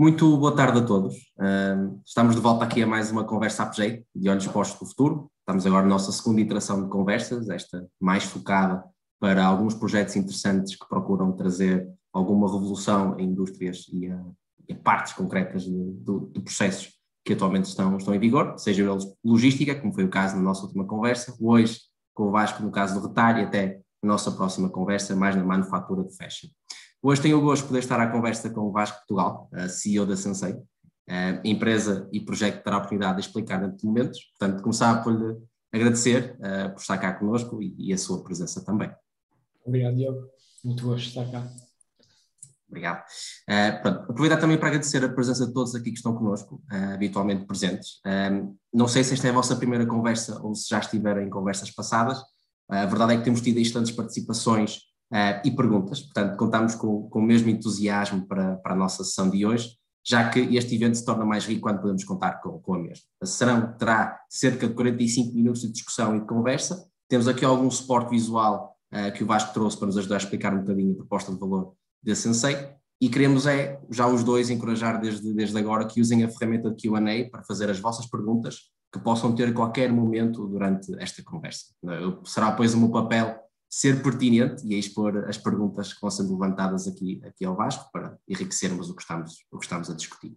Muito boa tarde a todos. estamos de volta aqui a mais uma conversa APJ de olhos postos no futuro. Estamos agora na nossa segunda iteração de conversas, esta mais focada para alguns projetos interessantes que procuram trazer alguma revolução em indústrias e a, e a partes concretas de, de, de, processos que atualmente estão, estão em vigor, seja eles logística, como foi o caso na nossa última conversa, hoje com o Vasco no caso do retalho e até a nossa próxima conversa mais na manufatura de fashion. Hoje tenho o gosto de poder estar à conversa com o Vasco Portugal, CEO da Sensei, empresa e projeto que terá a oportunidade de explicar dentro de momentos. Portanto, começar por lhe agradecer uh, por estar cá conosco e, e, a sua presença também. Obrigado, Diogo. Muito gosto de estar cá. Obrigado. Uh, pronto, aproveitar também para agradecer a presença de todos aqui que estão connosco, uh, habitualmente presentes. não sei se esta é a vossa primeira conversa ou se já estiveram em conversas passadas. a verdade é que temos tido instantes participações uh, e perguntas. Portanto, contamos com, com o mesmo entusiasmo para, para a nossa sessão de hoje, já que este evento se torna mais rico quando podemos contar com, com a mesma. A sessão terá cerca de 45 minutos de discussão e de conversa. Temos aqui algum suporte visual uh, que o Vasco trouxe para nos ajudar a explicar um bocadinho a proposta de valor da Sensei. E queremos é, já os dois, encorajar desde, desde agora que usem a ferramenta de Q&A para fazer as vossas perguntas que possam ter qualquer momento durante esta conversa. Será, pois, o meu papel ser pertinente e expor as perguntas que vão sendo levantadas aqui, aqui ao Vasco para enriquecermos o que estamos, o que estamos a discutir.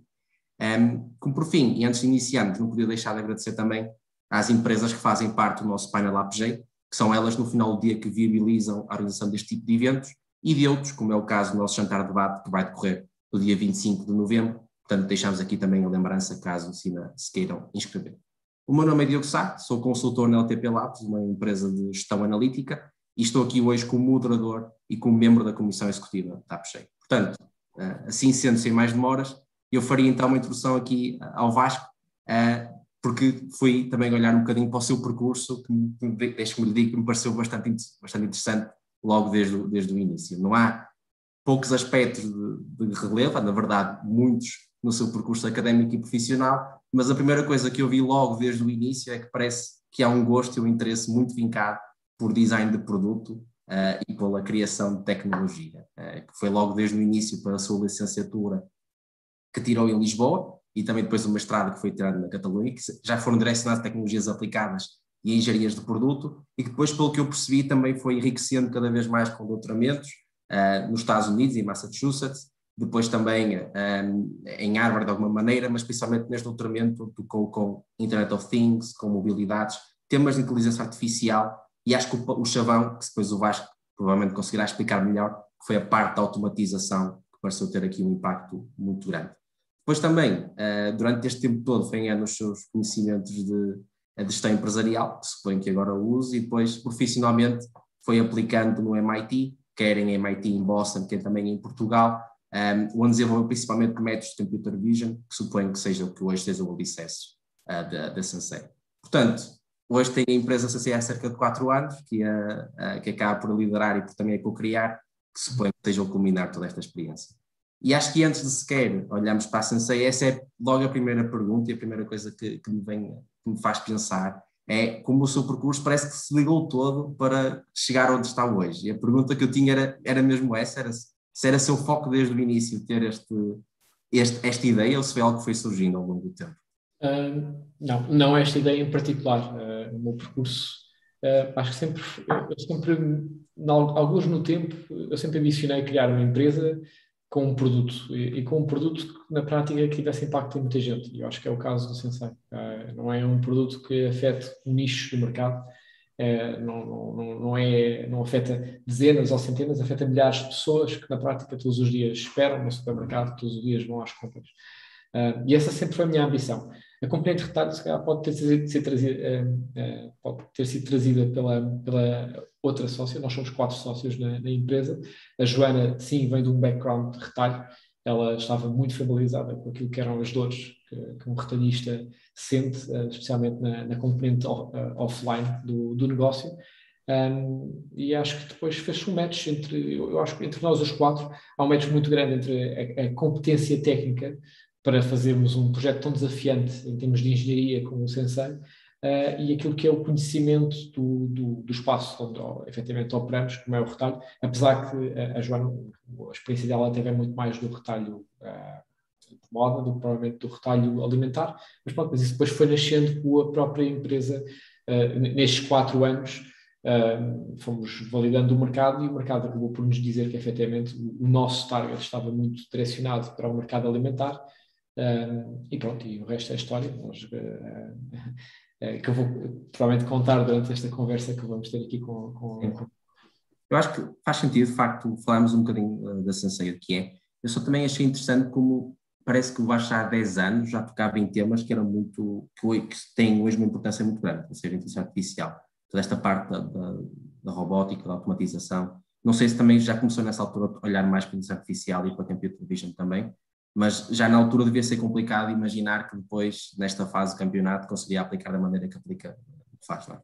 Um, como por fim, e antes de iniciarmos, não podia deixar de agradecer também às empresas que fazem parte do nosso painel APG, que são elas no final do dia que viabilizam a organização deste tipo de eventos e de outros, como é o caso do nosso jantar de debate que vai decorrer no dia 25 de novembro. Portanto, deixamos aqui também a lembrança caso se, se queiram inscrever. O meu nome é Diogo Sá, sou consultor na LTP Labs, uma empresa de gestão analítica, e estou aqui hoje como moderador e como membro da Comissão Executiva da APSEI. Portanto, eh, assim sendo, sem mais demoras, eu faria então uma introdução aqui eh, ao Vasco, eh, porque fui também olhar um bocadinho para o seu percurso, que deixe-me lhe dizer que me pareceu bastante, bastante interessante logo desde, o, desde o início. Não há poucos aspectos de, de relevo, na verdade, muitos no seu percurso académico e profissional, mas a primeira coisa que eu vi logo desde o início é que parece que há um gosto e um interesse muito vincado por design de produto uh, e pela criação de tecnologia, uh, que foi logo desde o início para a sua licenciatura que tirou em Lisboa e também depois o mestrado que foi tirado na Catalunha, que já foram direcionados a tecnologias aplicadas e engenharias de produto, e que depois, pelo que eu percebi, também foi enriquecendo cada vez mais com doutoramentos uh, nos Estados Unidos e Massachusetts, depois também um, em Harvard de alguma maneira, mas principalmente neste doutoramento tocou com Internet of Things, com mobilidades, temas de inteligência artificial e acho que o, o chavão, que depois o Vasco provavelmente conseguirá explicar melhor, foi a parte da automatização que pareceu ter aqui um impacto muito grande. Depois também, uh, durante este tempo todo, foi ganhando os seus conhecimentos de, gestão empresarial, que suponho que agora uso, e depois profissionalmente foi aplicando no MIT, quer em MIT em Boston, quer também em Portugal, um, eh, onde desenvolveu principalmente métodos de computer vision, que suponho que seja o que hoje seja o alicerce uh, da, da Sensei. Portanto, Hoje tem a empresa associada há cerca de quatro anos, que, é, que acaba por liderar e por também co-criar, que suponho que seja o culminar toda esta experiência. E acho que antes de sequer olharmos para a Sensei, essa é logo a primeira pergunta e a primeira coisa que, que, me, vem, que me faz pensar é como o seu percurso parece que se ligou todo para chegar onde está hoje. E a pergunta que eu tinha era, era mesmo essa, era se era seu foco desde o início ter este, este, esta ideia ou se foi algo que foi surgindo ao longo do tempo. Uh, não, não esta ideia em particular. Uh, o meu percurso, uh, acho que sempre, eu sempre, alguns no tempo, eu sempre ambicionei criar uma empresa com um produto e, e, com um produto que na prática que tivesse impacto em muita gente. E eu acho que é o caso do Sensei. não é um produto que afete um nicho do mercado, não, não, não, é, não afeta dezenas ou centenas, afeta milhares de pessoas que na prática todos os dias esperam no supermercado, todos os dias vão às compras. E essa sempre foi a minha ambição. A componente de retalho, se calhar, pode ter, sido, trazida, uh, uh, pode ter sido trazida pela, pela outra sócia, nós somos quatro sócios na, na, empresa. A Joana, sim, vem de um background de retalho, ela estava muito familiarizada com aquilo que eram as dores que, um retalhista sente, especialmente na, na componente off, offline do, do negócio. Um, e acho que depois fez-se um match entre, eu acho que entre nós os quatro, há um match muito grande entre a, a competência técnica para fazermos um projeto tão desafiante em termos de engenharia como o Sensei uh, e aquilo que é o conhecimento do, do, do espaço onde efetivamente operamos, como é o retalho, apesar que a, Joana, a experiência dela teve muito mais do retalho uh, moda do que provavelmente do retalho alimentar, mas pronto, mas isso depois foi nascendo com a própria empresa uh, nestes quatro anos. Fomos validando o mercado e o mercado acabou por nos dizer que efetivamente o nosso target estava muito direcionado para o mercado alimentar uh, e pronto, e o resto é história. Nós, que eu vou provavelmente contar durante esta conversa que vamos ter aqui com, com, com eu acho que faz sentido, de facto, falarmos um bocadinho eh, da Sensei, o que é. Eu só também achei interessante como parece que o Baixo há 10 anos já tocava em temas que eram muito, que, que têm hoje uma importância muito grande, ou seja, a inteligência artificial. Toda esta parte da, da, da, robótica, da automatização. Não sei se também já começou nessa altura a olhar mais para a inteligência artificial e para a computer vision também, mas já na altura devia ser complicado imaginar que depois, nesta fase do campeonato, conseguiria aplicar da maneira que aplica, faz, não é?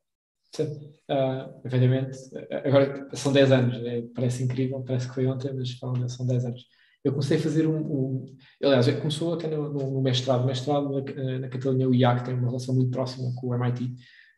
Uh, efetivamente, agora são 10 anos, né? parece incrível, parece que foi ontem, mas são 10 anos. Eu comecei a fazer um. um aliás, começou até no, no, mestrado. O mestrado na, na Catalunha, o IAC tem uma relação muito próxima com o MIT. Uh,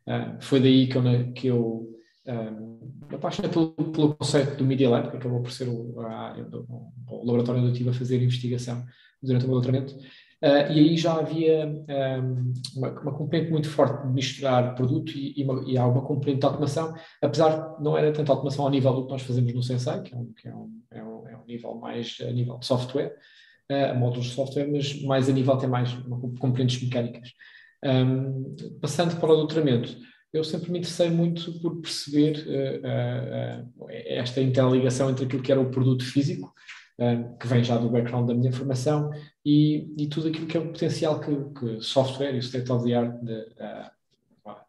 ah, foi daí que eu, que eu um, apaixonei pelo, pelo, conceito do Media Lab, que acabou por ser o, a, o, o laboratório onde eu estive a fazer investigação durante o meu doutoramento. Uh, e aí já havia um, uma, uma, componente muito forte de misturar produto e, e, uma, e, há uma componente de automação, apesar de não era tanto automação ao nível do que nós fazemos no Sensei, que é um, que é um, é um, é um nível mais a nível de software, uh, módulos de software, mas mais a nível tem mais uma, componentes mecânicas. Passando para o doutoramento, eu sempre me interessei muito por perceber uh, esta interligação entre aquilo que era o produto físico que vem já do background da minha formação, e, e tudo aquilo que é o potencial que, que software e o state of the art de,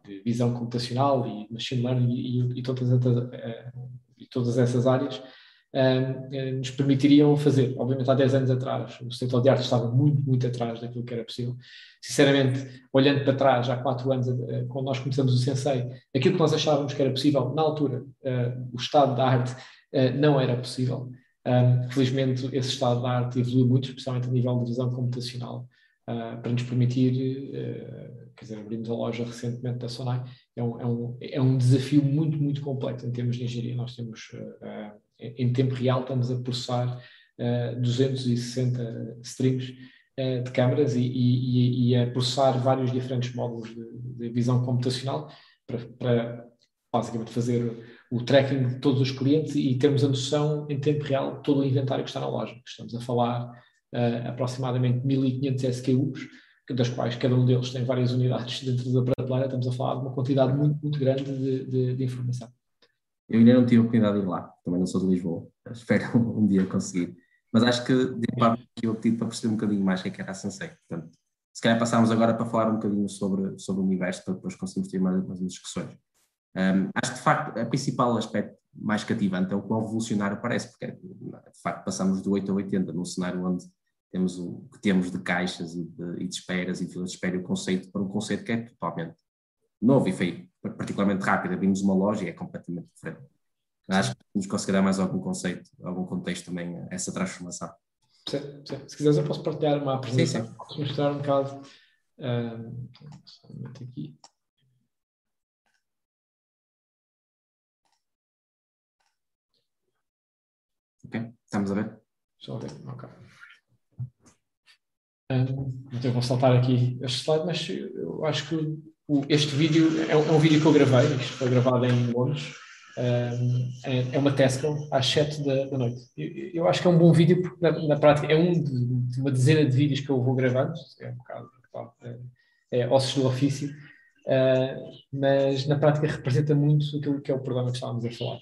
de visão computacional e machine learning e, e todas, essas, e todas essas áreas nos permitiriam fazer. Obviamente, há 10 anos atrás, o state of the art estava muito, muito atrás daquilo que era possível. Sinceramente, olhando para trás, há 4 anos, eh, quando nós começamos o Sensei, aquilo que nós achávamos que era possível, na altura, eh, o estado da arte eh, não era possível. Felizmente, esse estado da arte evoluiu muito, especialmente a nível de visão computacional, uh, para nos permitir, quer dizer, abrimos a loja recentemente da Sonai, é um, é um, é um desafio muito, muito complexo em termos de engenharia. Nós temos, em tempo real, estamos a processar 260 strings de câmaras e, e, e, a processar vários diferentes módulos de, de visão computacional para, para basicamente fazer o tracking de todos os clientes e termos a noção em tempo real de todo o inventário que está na loja. Estamos a falar uh, aproximadamente 1500 SKUs, das quais cada um deles tem várias unidades dentro da prateleira. Estamos a falar de uma quantidade muito, muito grande de, de, de informação. Eu ainda não tive a oportunidade de ir lá, também não sou de Lisboa, espero um dia conseguir. Mas acho que de parte que eu tive para perceber um bocadinho mais o que, é que era a Sensei. Portanto, se calhar passarmos agora para falar um bocadinho sobre, sobre o universo, para depois conseguirmos ter mais, mais discussões. Um, acho que, de facto, o principal aspecto mais cativante é o quão revolucionário parece, porque, de facto, passamos do 8 a 80 num cenário onde temos o que temos de caixas e de, e de esperas e de espera e o conceito para um conceito que é totalmente novo e feio, particularmente rápido. Abrimos uma loja e é completamente diferente. Acho que nos conseguir dar mais algum conceito, algum contexto também a essa transformação. Sim, sim. Se quiseres, eu posso partilhar uma apresentação. Sim, sim. Posso mostrar um bocado. Um, aqui. Ok, estamos a ver? Só ver, ok. Um, então eu vou saltar aqui este slide, mas eu acho que este vídeo é um, é um, vídeo que eu gravei, isto foi gravado em Londres, é, é, uma Tesco às 7 da, da noite. Eu, eu, acho que é um bom vídeo porque na, na prática é um de, de, uma dezena de vídeos que eu vou gravando, é um bocado, é, é ossos do ofício, mas na prática representa muito aquilo que é o problema que estávamos a falar.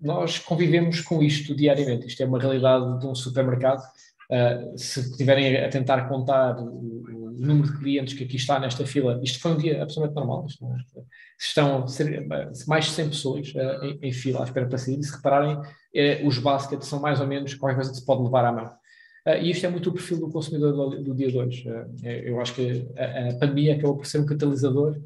Nós convivemos com isto diariamente. Isto é uma realidade de um supermercado. Uh, se estiverem a tentar contar o, o, número de clientes que aqui está nesta fila, isto foi um dia absolutamente normal. É, estão mais de 100 pessoas uh, em, em, fila à espera para sair. E se repararem, uh, os baskets são mais ou menos qualquer coisa que se pode levar à mão. e isto é muito o perfil do consumidor do, do dia de hoje. eu acho que a, a pandemia acabou por ser um catalisador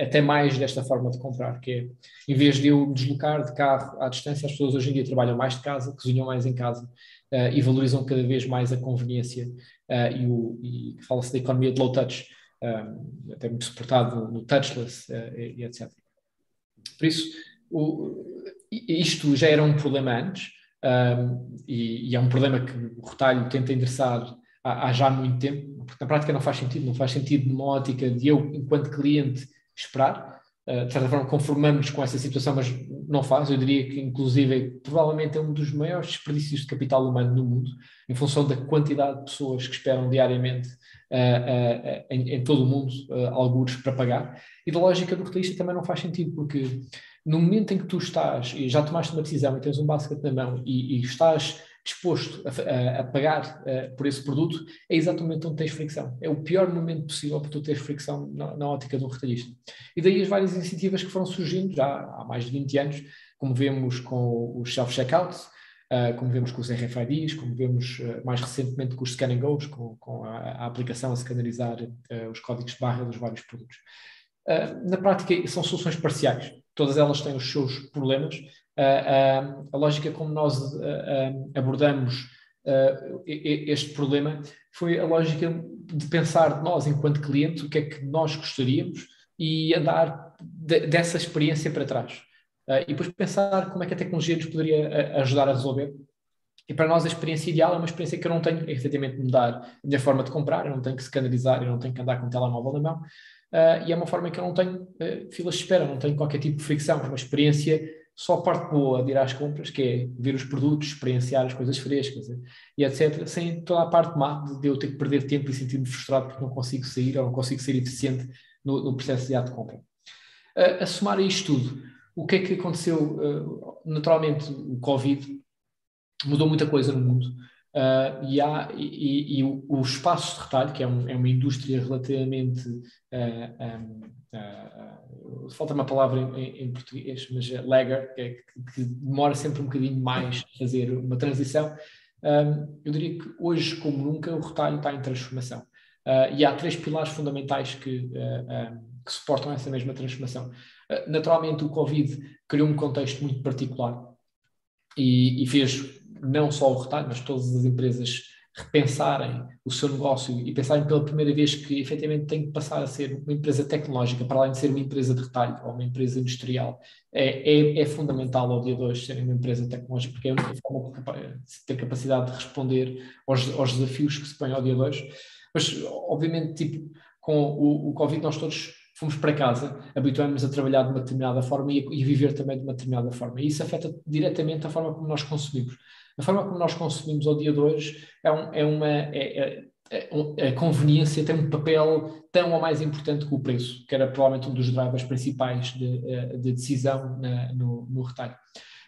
até mais desta forma de comprar, que é, em vez de eu deslocar de carro à distância, as pessoas hoje em dia trabalham mais de casa, cozinham mais em casa uh, e valorizam cada vez mais a conveniência uh, e, o, e fala-se da economia de low touch, um, até muito suportado no, no touchless e, e, etc. Por isso, o, isto já era um problema antes, um, e, e, é um problema que o retalho tenta endereçar há, há, já muito tempo, porque na prática não faz sentido, não faz sentido numa ótica de eu, enquanto cliente, esperar. Uh, de certa forma, conformamos com essa situação, mas não faz. Eu diria que, inclusive, provavelmente é um dos maiores desperdícios de capital humano no mundo, em função da quantidade de pessoas que esperam diariamente uh, uh, em, em, todo o mundo uh, alguns para pagar. E da lógica do retalhista também não faz sentido, porque no momento em que tu estás e já tomaste uma decisão e tens um basket na mão e, e estás disposto a, a, a pagar uh, por esse produto, é exatamente onde tens fricção. É o pior momento possível para tu teres fricção na, na ótica de um retalhista. E daí as várias iniciativas que foram surgindo já há mais de 20 anos, como vemos com os self-checkouts, uh, como vemos com os RFIDs, como vemos uh, mais recentemente com os scan goes, com, com a, a, aplicação a scannerizar os códigos de barra dos vários produtos. na prática, são soluções parciais todas elas têm os seus problemas. A lógica como nós uh, abordamos este problema foi a lógica de pensar de nós, enquanto clientes, o que é que nós gostaríamos e andar de, dessa experiência para trás. e depois pensar como é que a tecnologia nos poderia ajudar a resolver. E para nós a experiência ideal é uma experiência que eu não tenho efetivamente mudar a minha forma de comprar, eu não tenho que scannerizar, eu não tenho que andar com o telemóvel na mão, e é uma forma que eu não tenho filas de espera, não tenho qualquer tipo de fricção, é uma experiência só a parte boa de ir às compras, que é ver os produtos, experienciar as coisas frescas e etc., sem toda a parte má de eu ter que perder tempo e sentir-me frustrado porque não consigo sair ou não consigo ser eficiente no, no processo de ato de compra. Uh, a somar a isto tudo, o que é que aconteceu? Uh, naturalmente, o Covid mudou muita coisa no mundo. Uh, e, há, e, e o, espaço de retalho, que é, um, é uma indústria relativamente. Uh, um, uh, falta uma palavra em, em português, mas é lagger, que, é, que, que, demora sempre um bocadinho mais a fazer uma transição. Um, eu diria que hoje, como nunca, o retalho está em transformação. e há três pilares fundamentais que, que suportam essa mesma transformação. naturalmente, o Covid criou um contexto muito particular e, e fez não só o retalho, mas todas as empresas repensarem o seu negócio e pensarem pela primeira vez que efetivamente tem que passar a ser uma empresa tecnológica, para além de ser uma empresa de retalho ou uma empresa industrial, é, é, é fundamental ao dia de hoje ser uma empresa tecnológica, porque é a única forma de ter capacidade de responder aos, aos desafios que se põem ao dia de hoje. Mas, obviamente, tipo, com o, o Covid, nós todos fomos para casa, habituamos a trabalhar de uma determinada forma e, e viver também de uma determinada forma. E isso afeta diretamente a forma como nós consumimos. A forma como nós consumimos ao dia de hoje é, um, é uma. É, é, é, a conveniência tem um papel tão ou mais importante que o preço, que era provavelmente um dos drivers principais de, eh, de decisão na, no, no retalho.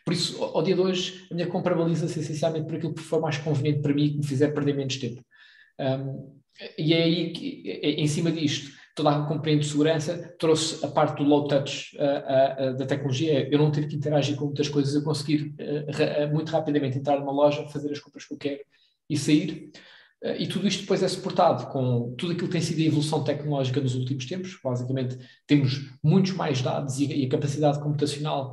Por isso, ao dia de hoje, a minha compra baliza-se essencialmente por aquilo que for mais conveniente para mim e que me fizer perder menos tempo. Um, e é aí que, é, em cima disto, toda a componente de segurança trouxe a parte do low touch uh, uh, da tecnologia, eu não ter que interagir com muitas coisas, eu conseguir uh, muito rapidamente entrar numa loja, fazer as compras que eu quero e sair. e tudo isto depois é suportado com tudo aquilo que tem sido a evolução tecnológica nos últimos tempos. Basicamente, temos muitos mais dados e, e a capacidade computacional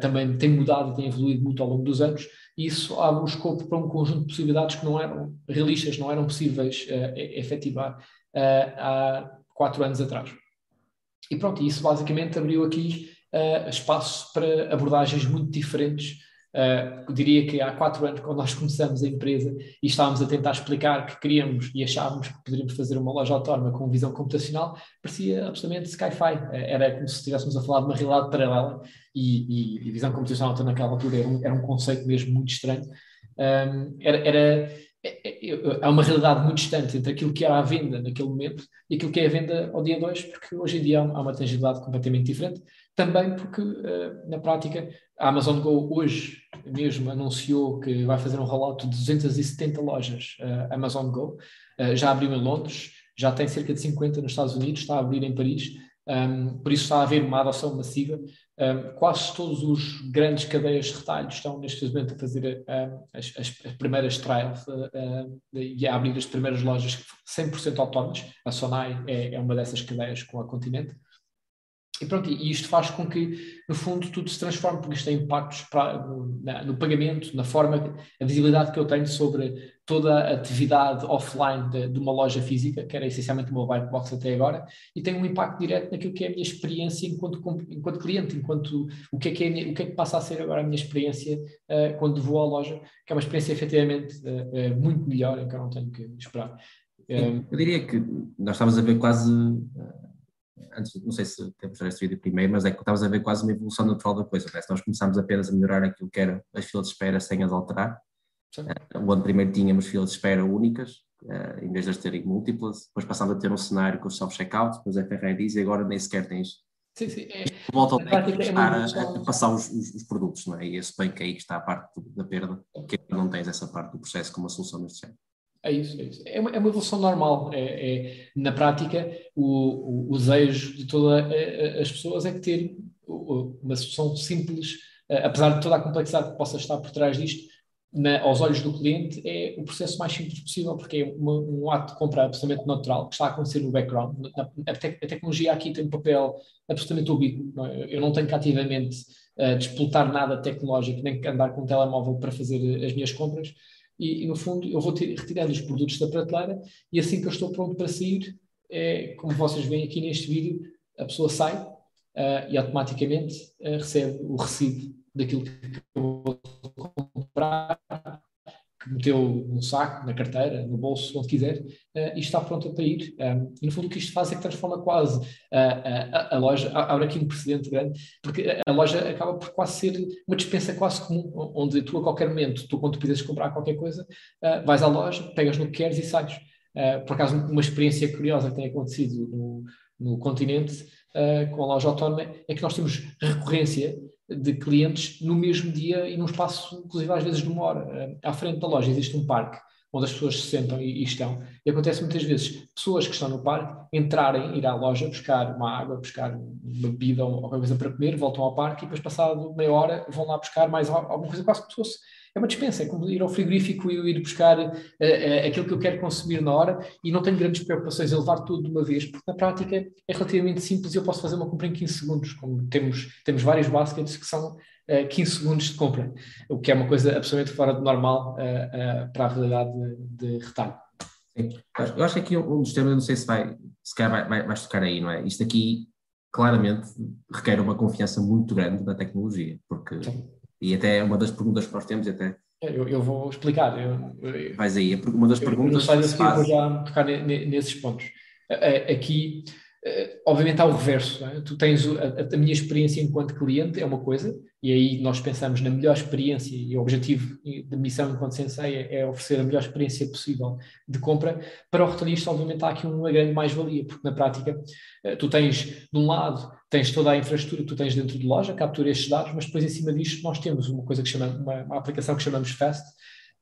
também tem mudado e tem evoluído muito ao longo dos anos. E isso abre o escopo para um conjunto de possibilidades que não eram realistas, não eram possíveis efetivar há quatro anos atrás. E pronto, isso basicamente abriu aqui uh, espaço para abordagens muito diferentes. Uh, diria que há quatro anos, quando nós começamos a empresa e estávamos a tentar explicar que queríamos e achávamos que poderíamos fazer uma loja autónoma com visão computacional, parecia absolutamente sci-fi. Uh, era como se estivéssemos a falar de uma realidade paralela e, e, e visão computacional, naquela altura, era um, era um conceito mesmo muito estranho. Um, era, era é, há uma realidade muito distante entre aquilo que era a venda naquele momento e aquilo que é a venda ao dia 2, porque hoje em dia há uma tangibilidade completamente diferente. Também porque, uh, na prática, a Amazon Go hoje mesmo anunciou que vai fazer um rollout de 270 lojas uh, Amazon Go. Uh, já abriu em Londres, já tem cerca de 50 nos Estados Unidos, está a abrir em Paris. Um, por isso está a haver uma adoção massiva. Um, quase todos os grandes cadeias de retalho estão neste momento a fazer um, as, as, primeiras trials uh, e a abrir as primeiras lojas 100% autónomas. A Sonai é, é, uma dessas cadeias com a Continente. E pronto, e isto faz com que, no fundo, tudo se transforme, porque isto tem impactos no, na, no, pagamento, na forma, a visibilidade que eu tenho sobre toda a atividade offline de, de, uma loja física, que era essencialmente uma white box até agora, e tem um impacto direto naquilo que é a minha experiência enquanto, enquanto cliente, enquanto o que, é que é, o que é que passa a ser agora a minha experiência uh, quando vou à loja, que é uma experiência efetivamente uh, uh, muito melhor, em que eu não tenho que esperar. Eu diria que nós estamos a ver quase antes, não sei se temos este vídeo primeiro, mas é que estavas a ver quase uma evolução natural da coisa. Né? Nós começámos apenas a melhorar aquilo que era as filas de espera sem as alterar. Uh, o ano primeiro tínhamos filas de espera únicas, uh, em vez de as terem múltiplas. Depois passámos a ter um cenário com o self-checkout, com os FRIDs, e agora nem sequer tens. Sim, sim. É, volta ao técnico é estar a, a, passar os, os, os, produtos, não é? E esse bem que aí está a parte da perda, que não tens essa parte do processo como uma solução deste género. É isso, é isso. É uma, é uma evolução normal. É, é na prática, o, o, o desejo de todas as pessoas é que ter uma solução simples, apesar de toda a complexidade que possa estar por trás disto, na, aos olhos do cliente, é o processo mais simples possível, porque é uma, um ato de compra absolutamente natural, que está a acontecer no background. A, a tecnologia aqui tem um papel absolutamente ubíquo. Não é? Eu não tenho que ativamente uh, disputar nada tecnológico, nem que andar com um telemóvel para fazer as minhas compras e, e, no fundo eu vou ter, retirando os produtos da prateleira e assim que eu estou pronto para sair, é, como vocês veem aqui neste vídeo, a pessoa sai uh, e automaticamente uh, recebe o recibo daquilo que eu vou comprar meteu no saco, na carteira, no bolso, onde quiser, uh, e está pronta para ir. Um, e no fundo o que isto faz é que transforma quase a, a, loja, abre aqui um precedente grande, porque a, a, loja acaba por quase ser uma dispensa quase comum, onde tu a qualquer momento, tu quando tu precisas comprar qualquer coisa, uh, vais à loja, pegas no que queres e sais. Uh, por acaso uma experiência curiosa que tem acontecido no, no continente com a loja autónoma é que nós temos recorrência de clientes no mesmo dia e num espaço, inclusive às vezes de uma hora. À frente da loja existe um parque onde as pessoas se sentam e, e, estão. E acontece muitas vezes pessoas que estão no parque entrarem, ir à loja, buscar uma água, buscar uma bebida ou alguma coisa para comer, voltam ao parque e depois, passado meia hora, vão lá buscar mais alguma coisa, quase que fosse é uma dispensa, é como ir ao frigorífico e ir buscar uh, uh, aquilo que eu quero consumir na hora e não tenho grandes preocupações em levar tudo de uma vez, porque na prática é relativamente simples e eu posso fazer uma compra em 15 segundos, como temos, temos vários baskets que são uh, eh, 15 segundos de compra, o que é uma coisa absolutamente fora de normal para a realidade de, de retalho. Sim. Eu acho que aqui um dos temas, não sei se vai, se calhar vai, vai, vais tocar aí, não é? Isto aqui claramente requer uma confiança muito grande na tecnologia, porque Sim e até uma das perguntas que nós temos, até. Eu, eu vou explicar. Eu, Vais aí, uma das perguntas. Eu, eu não vou já tocar nesses pontos. Aqui, obviamente, há o reverso. É? Tu tens a, a, minha experiência enquanto cliente, é uma coisa, e aí nós pensamos na melhor experiência, e o objetivo da missão enquanto sensei é, é oferecer a melhor experiência possível de compra. Para o retalhista, obviamente, há aqui uma grande mais-valia, porque na prática tu tens, de um lado, tens toda a infraestrutura que tu tens dentro de loja, captura estes dados, mas depois em cima disto nós temos uma coisa que chama, uma, uma aplicação que chamamos Fast,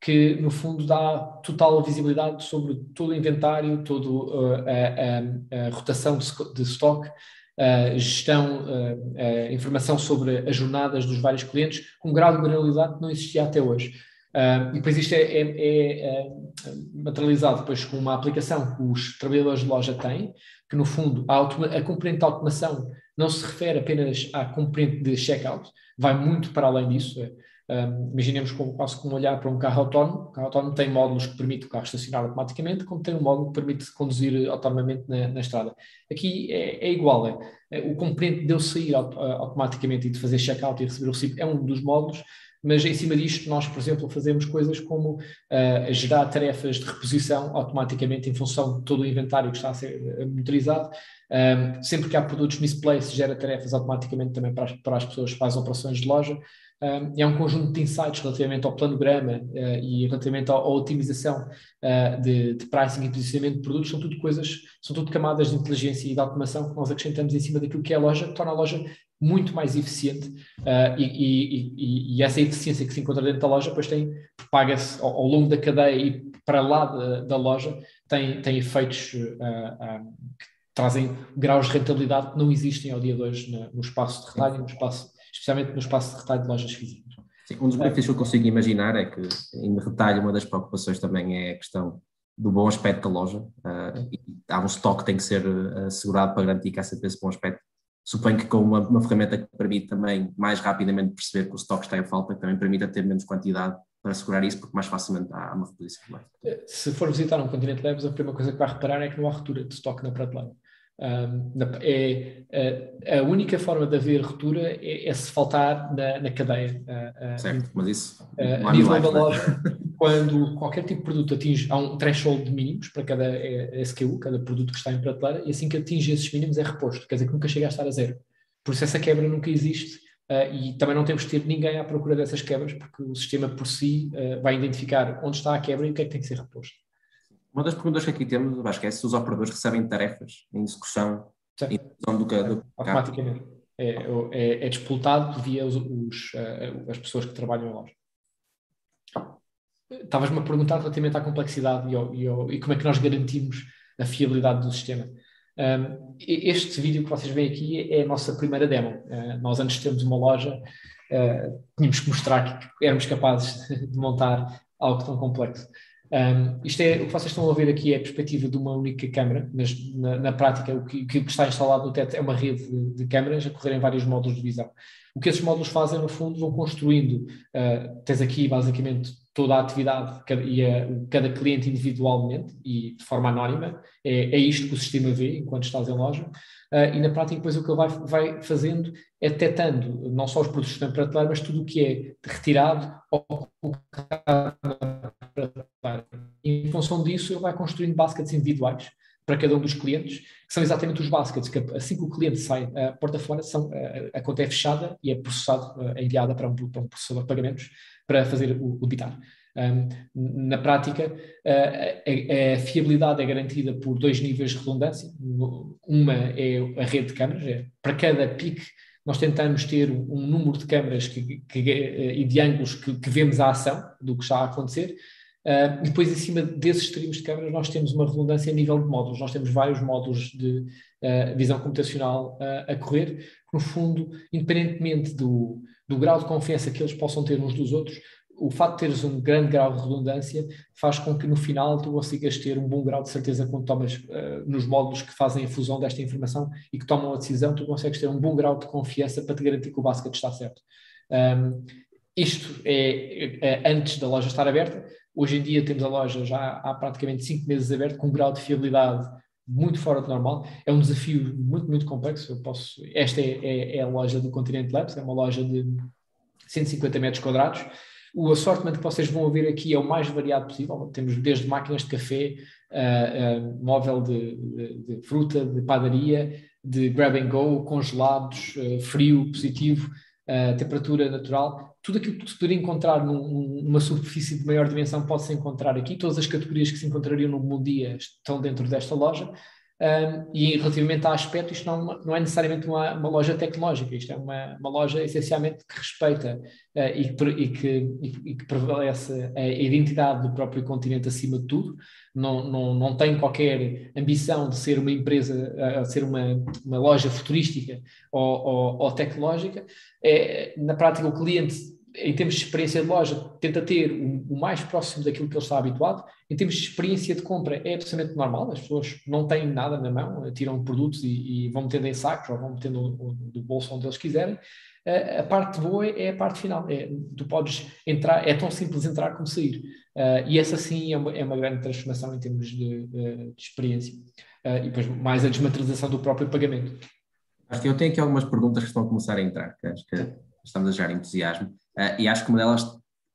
que no fundo dá total visibilidade sobre todo o inventário, toda uh, a, a, a, rotação de, stock, uh, gestão, uh, informação sobre as jornadas dos vários clientes, com um grau de granularidade que não existia até hoje. Uh, e depois isto é, é, é, é, materializado depois com uma aplicação que os trabalhadores de loja têm, que no fundo a, a componente de automação não se refere apenas à componente de checkout, vai muito para além disso. Um, imaginemos como, quase como olhar para um carro autónomo. O carro autónomo tem módulos que permitem o carro estacionar automaticamente, como tem um módulo que permite conduzir autonomamente na, na estrada. Aqui é, é igual. É, é, o componente de eu sair auto, automaticamente e de fazer checkout e receber o recibo é um dos módulos, mas em cima disto nós, por exemplo, fazemos coisas como uh, gerar tarefas de reposição automaticamente em função de todo o inventário que está a ser monitorizado. Um, sempre que há produtos misplaced, gera tarefas automaticamente também para as, para as pessoas que fazem operações de loja. Um, há um conjunto de insights relativamente ao planograma uh, e relativamente à, otimização uh, de, de, pricing e posicionamento de produtos, são tudo coisas, são tudo camadas de inteligência e de automação que nós acrescentamos em cima daquilo que é a loja, que torna a loja muito mais eficiente uh, e, e, e, e, essa eficiência que se encontra dentro da loja depois tem, paga-se ao, ao, longo da cadeia e para lá da, da loja, tem, tem efeitos que trazem graus de rentabilidade que não existem ao dia de hoje no, espaço de retalho, no espaço, especialmente no espaço de retalho de lojas físicas. Sim, um dos benefícios que eu consigo imaginar é que, em retalho, uma das preocupações também é a questão do bom aspecto da loja. Uh, há um estoque que tem que ser uh, assegurado para garantir que há sempre esse bom aspecto. suponho que com uma, uma, ferramenta que permite também mais rapidamente perceber que o estoque está em falta, que também permite ter menos quantidade para segurar isso, porque mais facilmente há uma reposição. Se for visitar um Continente Labs, a primeira coisa que vai reparar é que não há ruptura de estoque na prateleira. Um, é, a, a, única forma de haver ruptura é, é se faltar na, na cadeia. Uh, certo, mas isso uh, a nível da loja, quando qualquer tipo de produto atinge, há um threshold de mínimos para cada SKU, cada produto que está em prateleira, e assim que atinge esses mínimos é reposto, quer dizer que nunca chega a estar a zero. Por isso essa quebra nunca existe uh, e também não temos de ter ninguém à procura dessas quebras, porque o sistema por si vai identificar onde está a quebra e o que é que tem que ser reposto. Uma das perguntas que aqui temos, acho que é se os operadores recebem tarefas em execução, em execução do, do Automaticamente. É, é, é disputado via os, os, uh, as pessoas que trabalham em loja. Estavas-me a perguntar relativamente à complexidade e, ao, e, ao, e, como é que nós garantimos a fiabilidade do sistema. Um, este vídeo que vocês veem aqui é a nossa primeira demo. Uh, nós, antes de termos uma loja, uh, tínhamos que mostrar que éramos capazes de montar algo tão complexo. Um, isto é, o que vocês estão a ver aqui é a perspectiva de uma única câmara, mas na, na prática o que, que, está instalado no teto é uma rede de, de câmaras a correr em vários módulos de visão. O que esses módulos fazem, no fundo, vão construindo, uh, tens aqui basicamente toda a atividade e a, cada cliente individualmente e de forma anónima, é, é isto que o sistema vê enquanto estás em loja, uh, e na prática depois o que ele vai, vai fazendo é detectando não só os produtos que estão mas tudo o que é retirado ou colocado em função disso, ele vai construindo baskets individuais para cada um dos clientes, que são exatamente os baskets que assim que o cliente sai a porta fora, são, a, a conta é fechada e é processado, é enviada para um, para um processador de pagamentos para fazer o, o debitar. Um, na prática, a, a, fiabilidade é garantida por dois níveis de redundância. Uma é a rede de câmaras, é, para cada pique nós tentamos ter um número de câmaras que, que, e de ângulos que, que, vemos a ação do que está a acontecer, Uh, e depois, em cima desses streams de câmeras, nós temos uma redundância a nível de módulos. Nós temos vários módulos de uh, visão computacional uh, a correr, no fundo, independentemente do, do grau de confiança que eles possam ter uns dos outros, o facto de teres um grande grau de redundância faz com que no final tu consigas ter um bom grau de certeza quando tomas nos módulos que fazem a fusão desta informação e que tomam a decisão, tu consegues ter um bom grau de confiança para te garantir que o basket está certo. Um, isto é, é, antes da loja estar aberta. Hoje em dia temos a loja já há praticamente cinco meses aberta, com um grau de fiabilidade muito fora do normal. É um desafio muito, muito complexo. Eu posso, esta é, é, é a loja do Continente Labs, é uma loja de 150 metros quadrados. O assortment que vocês vão ver aqui é o mais variado possível. Temos desde máquinas de café, uh, uh, móvel de, de, de, fruta, de padaria, de grab and go, congelados, uh, frio, positivo, temperatura natural tudo aquilo que se poderia encontrar num, numa superfície de maior dimensão pode-se encontrar aqui. Todas as categorias que se encontrariam no Bom Dia estão dentro desta loja. Um, e relativamente ao aspecto, isto não, não é necessariamente uma, uma, loja tecnológica, isto é uma, uma loja essencialmente que respeita uh, e, que, e, que, e, que, prevalece a identidade do próprio continente acima de tudo, não, não, não tem qualquer ambição de ser uma empresa, uh, ser uma, uma loja futurística ou, ou, ou tecnológica. É, na prática, o cliente em termos de experiência de loja, tenta ter o, o, mais próximo daquilo que ele está habituado. Em termos de experiência de compra, é absolutamente normal. As pessoas não têm nada na mão, tiram produtos e, e vão metendo em sacos ou vão metendo do bolso onde eles quiserem. a parte boa é a parte final. É, tu podes entrar, é tão simples entrar como sair. Uh, e essa sim é uma, é uma, grande transformação em termos de, de, de experiência. Uh, e depois mais a desmaterialização do próprio pagamento. Acho que eu tenho aqui algumas perguntas que estão a começar a entrar, que acho que estamos a gerar entusiasmo. Uh, e acho que uma delas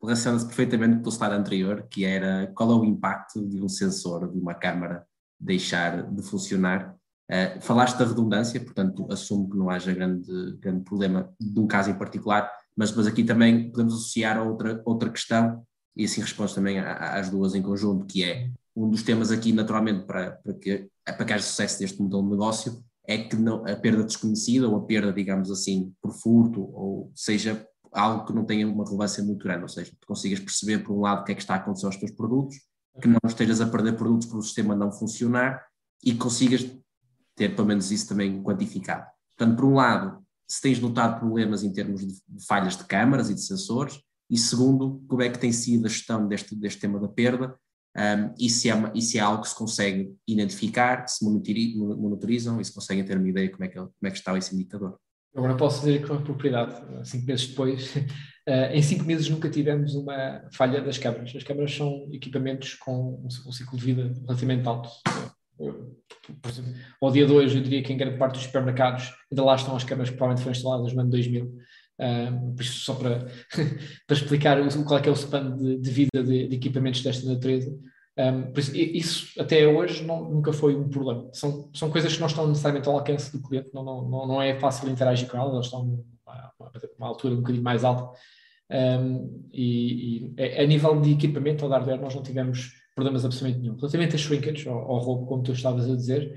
relaciona-se perfeitamente com o slide anterior, que era qual é o impacto de um sensor, de uma câmara, deixar de funcionar. Uh, falaste da redundância, portanto, assumo que não haja grande, grande problema de um caso em particular, mas depois aqui também podemos associar a outra, outra questão, e assim respondes também às duas em conjunto, que é um dos temas aqui, naturalmente, para, para, que, para que haja sucesso deste modelo de negócio, é que não, a perda desconhecida, ou a perda, digamos assim, por furto, ou seja algo que não tenha uma relevância muito grande, ou seja, tu consigas perceber, por um lado, o que é que está a acontecer aos teus produtos, que não estejas a perder produtos por o sistema não funcionar e consigas ter pelo menos isso também quantificado. Portanto, por um lado, se tens notado problemas em termos de falhas de câmaras e de sensores, e segundo, como é que tem sido a gestão deste, deste tema da perda Um, e, se é, e se é algo que se consegue identificar, se monitorizam e se conseguem ter uma ideia como é que, como é que está esse indicador. Agora posso dizer com propriedade, cinco meses depois, uh, em cinco meses nunca tivemos uma falha das câmaras. As câmaras são equipamentos com um ciclo de vida relativamente alto. Uh, por exemplo, ao dia 2, eu diria que em grande parte dos supermercados ainda lá estão as câmaras que provavelmente foram instaladas no ano 2000 um, por isso, só para, para explicar o, qual é, é o span de, de vida de, de, equipamentos desta natureza. Um, por isso, isso até hoje não, nunca foi um problema. São, são coisas que não estão necessariamente ao alcance do cliente, não, não, não é fácil interagir com elas, elas estão a uma, altura um bocadinho mais alta. Um, e, e, a nível de equipamento ou hardware, nós não tivemos problemas absolutamente nenhum. Relativamente a shrinkage, ao, ao roubo, como tu estavas a dizer,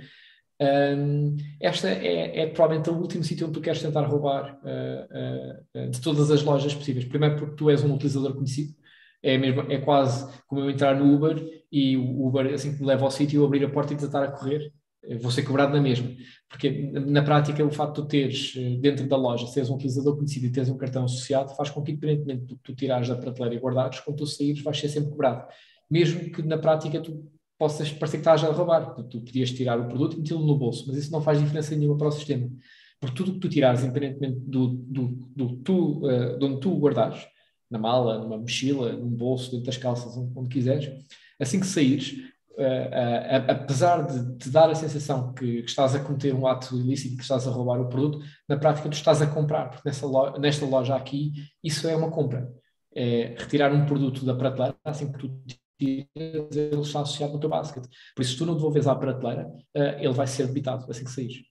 um, esta é, é, provavelmente o último sítio onde tu queres tentar roubar uh, uh, de todas as lojas possíveis. Primeiro porque tu és um utilizador conhecido, é, mesmo, é quase como eu entrar no Uber e o Uber, assim que me leva ao sítio, eu abrir a porta e tentar a correr, vou ser cobrado na mesma. Porque na prática o facto de tu teres dentro da loja, seres um utilizador conhecido e teres um cartão associado, faz com que, independentemente do que tu tirares da prateleira e guardares, quando tu saíres vais ser sempre cobrado. Mesmo que na prática tu possas parecer que estás a roubar. Tu podias tirar o produto e metê-lo no bolso, mas isso não faz diferença nenhuma para o sistema. Porque tudo o que tu tirares, independentemente do, do, do tu, uh, de onde tu guardares, na mala, numa mochila, num bolso, dentro das calças, onde, onde quiseres, assim que saíres, uh, uh, apesar de te dar a sensação que, que, estás a cometer um ato ilícito, que estás a roubar o produto, na prática tu estás a comprar, porque nessa loja, nesta loja aqui, isso é uma compra. É retirar um produto da prateleira, assim que tu ele está associado no teu basket. Por isso, se tu não devolves à prateleira, uh, ele vai ser debitado assim que saís.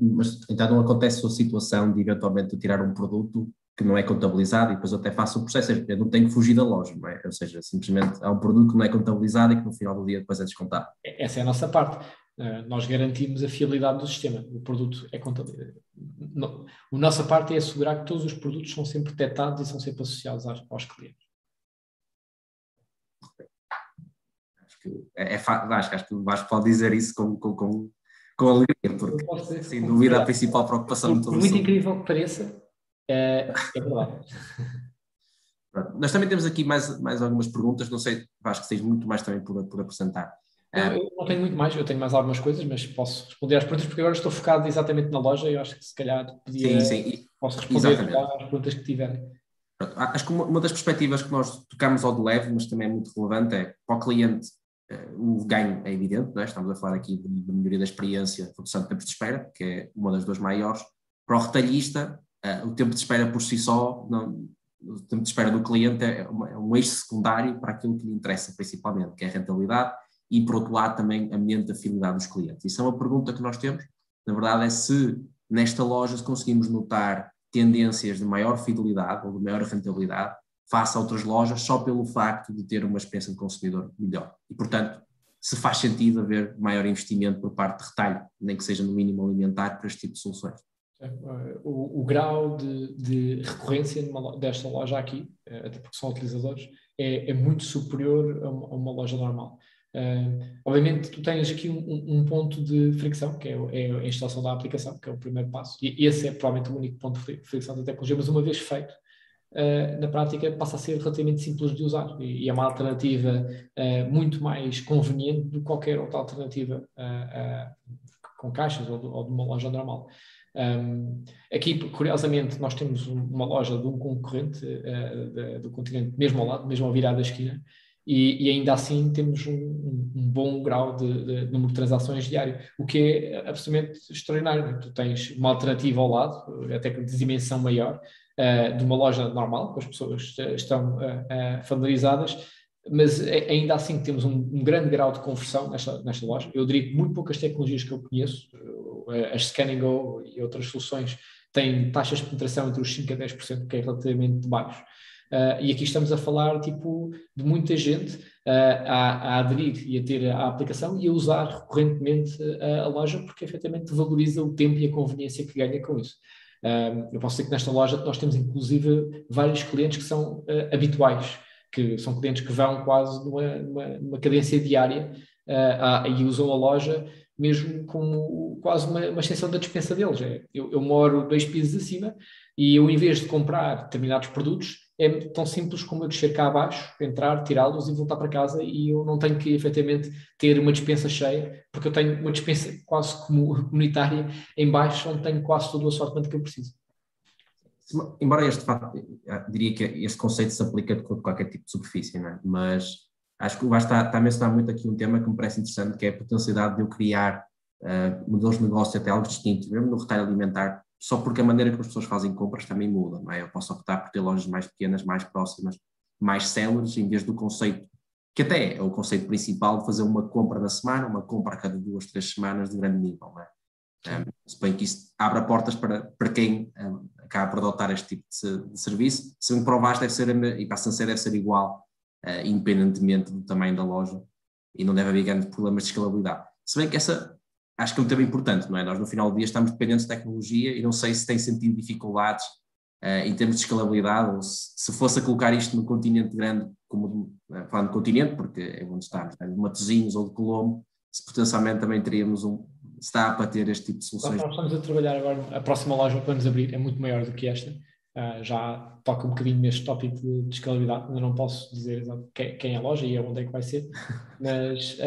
Mas então não acontece a situação de eventualmente tirar um produto que não é contabilizado e depois eu até faço o processo, eu não tenho que fugir da loja, não é? Ou seja, simplesmente há um produto que não é contabilizado e que no final do dia depois é descontado. Essa é a nossa parte. Uh, nós garantimos a fiabilidade do sistema. O produto é contabilizado. A nossa parte é assegurar que todos os produtos são sempre detectados e são sempre associados aos, clientes. que é, é acho, acho que o Vasco pode dizer isso com, com, com, com alegria, porque sem dúvida a principal preocupação de todo Por muito incrível que pareça, é, é verdade. Nós também temos aqui mais, mais algumas perguntas, não sei, acho que tens muito mais também por, por apresentar. Não, eu não tenho muito mais, eu tenho mais algumas coisas, mas posso responder às perguntas, porque agora estou focado exatamente na loja e eu acho que se calhar podia, sim, sim. posso responder às perguntas que tiverem. Acho que uma, uma, das perspectivas que nós tocamos ao de leve, mas também é muito relevante, é para o cliente o ganho é evidente, é? estamos a falar aqui de melhoria da experiência, redução de tempo de espera, que é uma das duas maiores. Para o retalhista, uh, o tempo de espera por si só, não, o tempo de espera do cliente é, uma, é, um eixo secundário para aquilo que lhe interessa principalmente, que é a rentabilidade e, por outro lado, também a mente da fidelidade dos clientes. Isso é uma pergunta que nós temos, na verdade, é se nesta loja conseguimos notar tendências de maior fidelidade ou de maior rentabilidade face a outras lojas só pelo facto de ter uma experiência de consumidor melhor. E, portanto, se faz sentido haver maior investimento por parte de retalho, nem que seja no mínimo alimentar, para este tipo de soluções. O, o grau de, de recorrência numa, desta loja aqui, eh, até porque são utilizadores, é, é muito superior a uma, a uma loja normal. Uh, obviamente, tu tens aqui um, um, ponto de fricção, que é, é, a instalação da aplicação, que é o primeiro passo, e esse é provavelmente o único ponto de fricção da tecnologia, mas uma vez feito, Uh, na prática passa a ser relativamente simples de usar e, e é uma alternativa uh, muito mais conveniente do que qualquer outra alternativa com caixas ou de, ou de, uma loja normal. Um, aqui, curiosamente, nós temos uma loja de um concorrente de, do continente, mesmo ao lado, mesmo ao virar da esquina, e, e ainda assim temos um, um bom grau de, de, número de transações diário, o que é absolutamente extraordinário. Né? Tu tens uma alternativa ao lado, até com dimensão maior, uh, de uma loja normal, com as pessoas estão uh, familiarizadas, mas ainda assim temos um, um, grande grau de conversão nesta, nesta loja. Eu diria que muito poucas tecnologias que eu conheço, as Scan Go e outras soluções, têm taxas de penetração entre os 5% a 10%, que é relativamente baixo. Uh, e aqui estamos a falar tipo, de muita gente uh, a, a, aderir e a ter a aplicação e a usar recorrentemente a, a loja porque efetivamente valoriza o tempo e a conveniência que ganha com isso. Um, eu posso dizer que nesta loja nós temos inclusive vários clientes que são uh, habituais, que são clientes que vão quase numa, numa, numa cadência diária uh, e usam a loja mesmo como quase uma, uma extensão da dispensa deles. É, eu, eu, moro dois pisos acima e eu, em vez de comprar determinados produtos, é tão simples como eu descer cá abaixo, entrar, tirá-los e voltar para casa e eu não tenho que efetivamente ter uma dispensa cheia, porque eu tenho uma dispensa quase comunitária em baixo, onde tenho quase todo o assortimento que eu preciso. Embora este facto, diria que este conceito se aplica de qualquer tipo de superfície, não é? mas acho que o está, está a mencionar muito aqui um tema que me parece interessante, que é a potencialidade de eu criar uh, modelos de negócio até algo distintos, mesmo no retalho alimentar, só porque a maneira que as pessoas fazem compras também muda, não é? Eu posso optar por ter lojas mais pequenas, mais próximas, mais céleres, em vez do conceito, que até é o conceito principal de fazer uma compra na semana, uma compra a cada duas, três semanas de grande nível, não é? Um, suponho que isso abre portas para, para quem um, acaba por adotar este tipo de, de serviço, se me provaste deve ser, e para a deve ser igual, uh, independentemente do tamanho da loja, e não deve haver grandes problemas de escalabilidade. Se bem que essa acho que é um tema importante, não é? Nós no final do dia estamos dependentes de tecnologia e não sei se tem sentido dificuldades uh, em termos de escalabilidade ou se, se, fosse a colocar isto no continente grande, como uh, falando de continente, porque é onde estamos, é? de Matosinhos ou de Colombo, se potencialmente também teríamos um, dá para ter este tipo de soluções. Nós estamos a trabalhar agora, a próxima loja que vamos abrir é muito maior do que esta, uh, já toca um bocadinho neste tópico de, de escalabilidade, ainda não posso dizer quem, quem, é a loja e onde é que vai ser, mas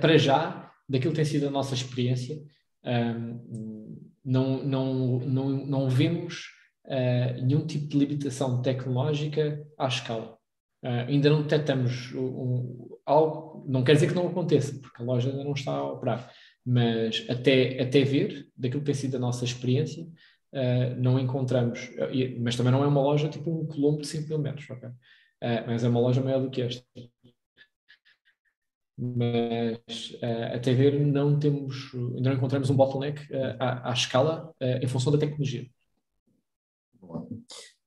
para já daquilo que tem sido a nossa experiência, um, não, não, não, não vemos uh, nenhum tipo de limitação tecnológica à escala. Uh, ainda não detectamos um, algo, não quer dizer que não aconteça, porque a loja ainda não está a operar, mas até, até ver, daquilo que tem sido a nossa experiência, uh, não encontramos, mas também não é uma loja tipo um colombo de 5 mil metros, okay? mas é uma loja maior do que esta mas uh, até ver não temos, ainda não encontramos um bottleneck uh, à, à, escala uh, em função da tecnologia.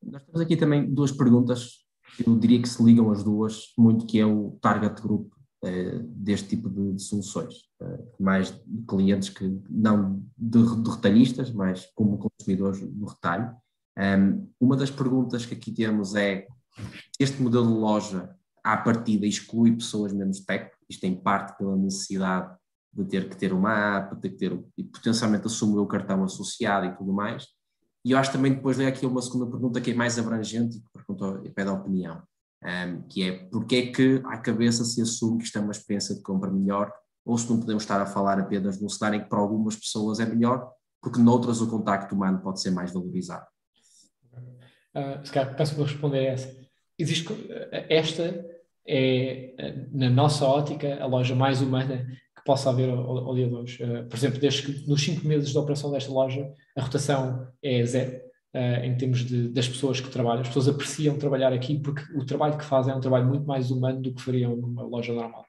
Nós temos aqui também duas perguntas, eu diria que se ligam as duas, muito que é o target group deste tipo de, de soluções, mais de clientes que não de, de retalhistas, mas como consumidores do retalho. Um, uma das perguntas que aqui temos é, este modelo de loja à partida exclui pessoas menos tech, isto em parte pela necessidade de ter que ter uma app, ter que ter, e potencialmente assumir o cartão associado e tudo mais. E eu acho também depois veio aqui uma segunda pergunta que é mais abrangente e que perguntou, e pede a opinião, um, que é porque é que à cabeça se assume que isto é uma experiência de compra melhor, ou se não podemos estar a falar apenas de um cenário em que para algumas pessoas é melhor, porque noutras o contacto humano pode ser mais valorizado. Uh, se calhar, peço para responder a essa. Existe esta é, na nossa ótica, a loja mais humana que possa haver ao, ao dia de hoje. Uh, por exemplo, desde que nos cinco meses de operação desta loja, a rotação é zero. Uh, em termos de, das pessoas que trabalham, as pessoas apreciam trabalhar aqui porque o trabalho que fazem é um trabalho muito mais humano do que fariam numa loja normal.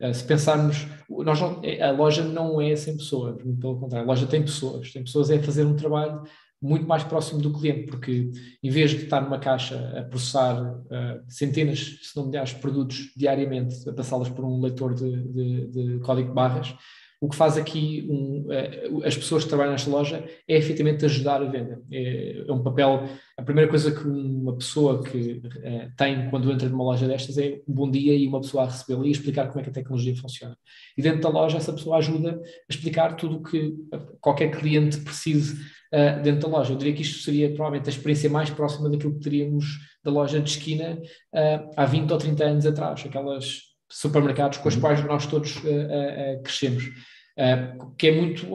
Uh, se pensarmos, nós não, a loja não é sem pessoas, pelo contrário, a loja tem pessoas, tem pessoas a fazer um trabalho muito mais próximo do cliente, porque em vez de estar numa caixa a processar uh, centenas, se não milhares de produtos diariamente, a passá-las por um leitor de, de, de, código de barras, o que faz aqui um, uh, as pessoas que trabalham nesta loja é efetivamente ajudar a venda. É, é um papel, a primeira coisa que uma pessoa que uh, tem quando entra numa loja destas é um bom dia e uma pessoa a recebê-la e explicar como é que a tecnologia funciona. E dentro da loja essa pessoa ajuda a explicar tudo o que qualquer cliente precise uh, dentro da loja. Eu diria que isto seria provavelmente a experiência mais próxima daquilo que teríamos da loja de esquina uh, há 20 ou 30 anos atrás, aquelas supermercados com os uhum. quais nós todos uh, crescemos. que é muito,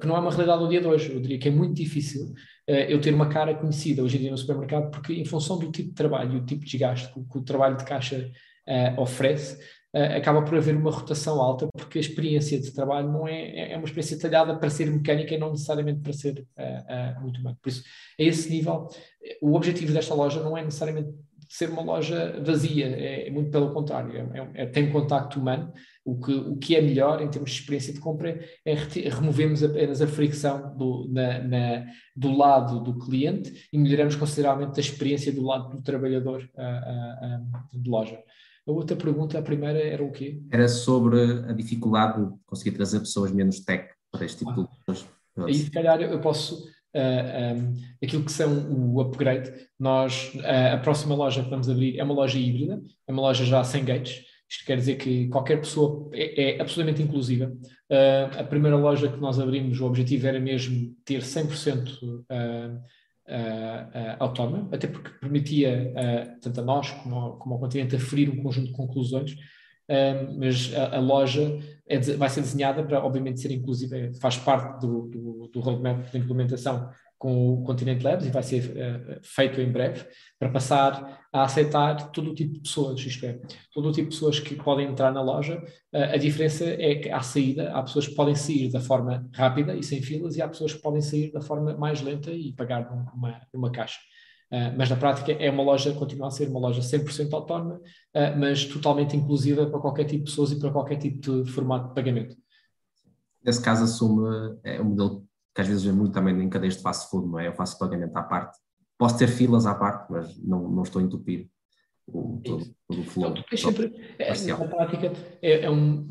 que não é uma realidade do dia de hoje. Eu diria que é muito difícil eu ter uma cara conhecida hoje em dia no supermercado, porque em função do tipo de trabalho e o tipo de desgaste que, que o trabalho de caixa oferece, uh, acaba por haver uma rotação alta, porque a experiência de trabalho não é, é uma experiência talhada para ser mecânica e não necessariamente para ser uh, uh, muito humano. Por isso, a esse nível, o objetivo desta loja não é necessariamente ser uma loja vazia, é, é muito pelo contrário, é, é, é tem contacto humano. O que, o que é melhor em termos de experiência de compra é removemos apenas a fricção do, na, na, do lado do cliente e melhoramos consideravelmente a experiência do lado do trabalhador de loja. A outra pergunta, a primeira, era o quê? Era sobre a dificuldade de conseguir trazer pessoas menos tech para este tipo ah. de pessoas. Aí, se calhar, eu posso. Uh, ah, aquilo que são o upgrade, nós, uh, a próxima loja que vamos abrir é uma loja híbrida, é uma loja já sem gates. Isto quer dizer que qualquer pessoa é, é absolutamente inclusiva. Uh, a primeira loja que nós abrimos, o objetivo era mesmo ter 100% uh, autónoma, até porque permitia, tanto a nós como, como ao continente, aferir um conjunto de conclusões, mas a, a loja é, vai ser desenhada para, obviamente, ser inclusiva, faz parte do, do, do roadmap de implementação com o Continente Labs e vai ser uh, feito em breve, para passar a aceitar todo o tipo de pessoas, isto é, todo o tipo de pessoas que podem entrar na loja. Uh, a diferença é que à saída, há pessoas que podem sair da forma rápida e sem filas, e há pessoas que podem sair da forma mais lenta e pagar numa, numa caixa. Uh, mas na prática é uma loja, continua a ser uma loja 100% autónoma, mas totalmente inclusiva para qualquer tipo de pessoas e para qualquer tipo de formato de pagamento. Nesse caso, assume é, um modelo que às vezes é muito também em cadeias de fast food, não é? Eu faço pagamento à parte. Posso ter filas à parte, mas não, não estou a entupir o, todo, todo o flow. Então, sempre, é, na prática, é, é um,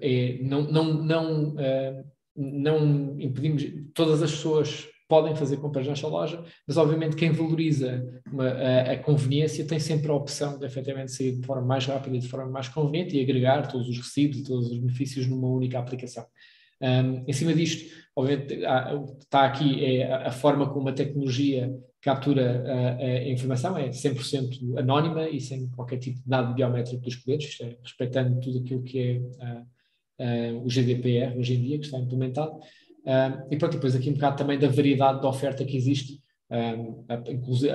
é, não, não, não, uh, não impedimos, todas as pessoas podem fazer compras nesta loja, mas obviamente quem valoriza uma, a, a, conveniência tem sempre a opção de efetivamente sair de forma mais rápida e de forma mais conveniente e agregar todos os recibos e todos os benefícios numa única aplicação. Um, em cima disto, obviamente, há, está aqui é a, a, forma como a tecnologia captura a, a, informação, é 100% anónima e sem qualquer tipo de dado biométrico dos clientes, é, respeitando tudo aquilo que é o GDPR hoje em dia, que está implementado. Um, e pronto, depois aqui um bocado também da variedade de oferta que existe. A,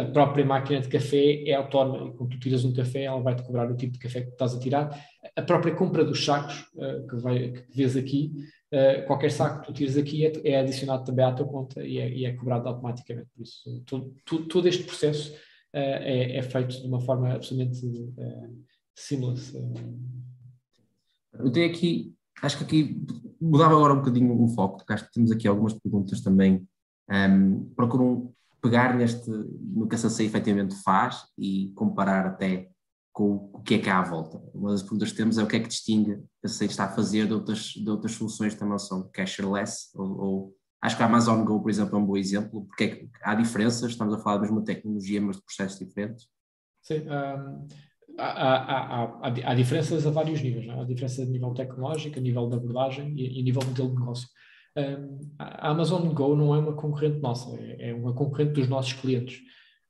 a, própria máquina de café é autónoma e quando tu tiras um café, ela vai-te cobrar o tipo de café que estás a tirar. A própria compra dos sacos uh, que, vai, que vês aqui Uh, qualquer saco que tu tires aqui é, é, adicionado também à tua conta e é, e é cobrado automaticamente. Por isso, todo, todo, este processo uh, é, é, feito de uma forma absolutamente uh, seamless. Eu tenho aqui, acho que aqui mudava agora um bocadinho o foco, porque acho que temos aqui algumas perguntas também. Um, ehm, procuram pegar neste, no que a SACE efetivamente faz e comparar até com o que é que há à volta. Uma das perguntas que temos é o que é que distingue a SACE está a fazer de outras, de outras soluções que também são cashless, ou, ou, acho que a Amazon Go, por exemplo, é um bom exemplo, porque é há diferenças, estamos a falar da mesma tecnologia, mas de processos diferentes. Sim, um, há, há, há, há, diferenças a vários níveis, não? É? há diferença a nível tecnológico, a nível de abordagem e, a nível de modelo de negócio. Um, a Amazon Go não é uma concorrente nossa, é, é uma concorrente dos nossos clientes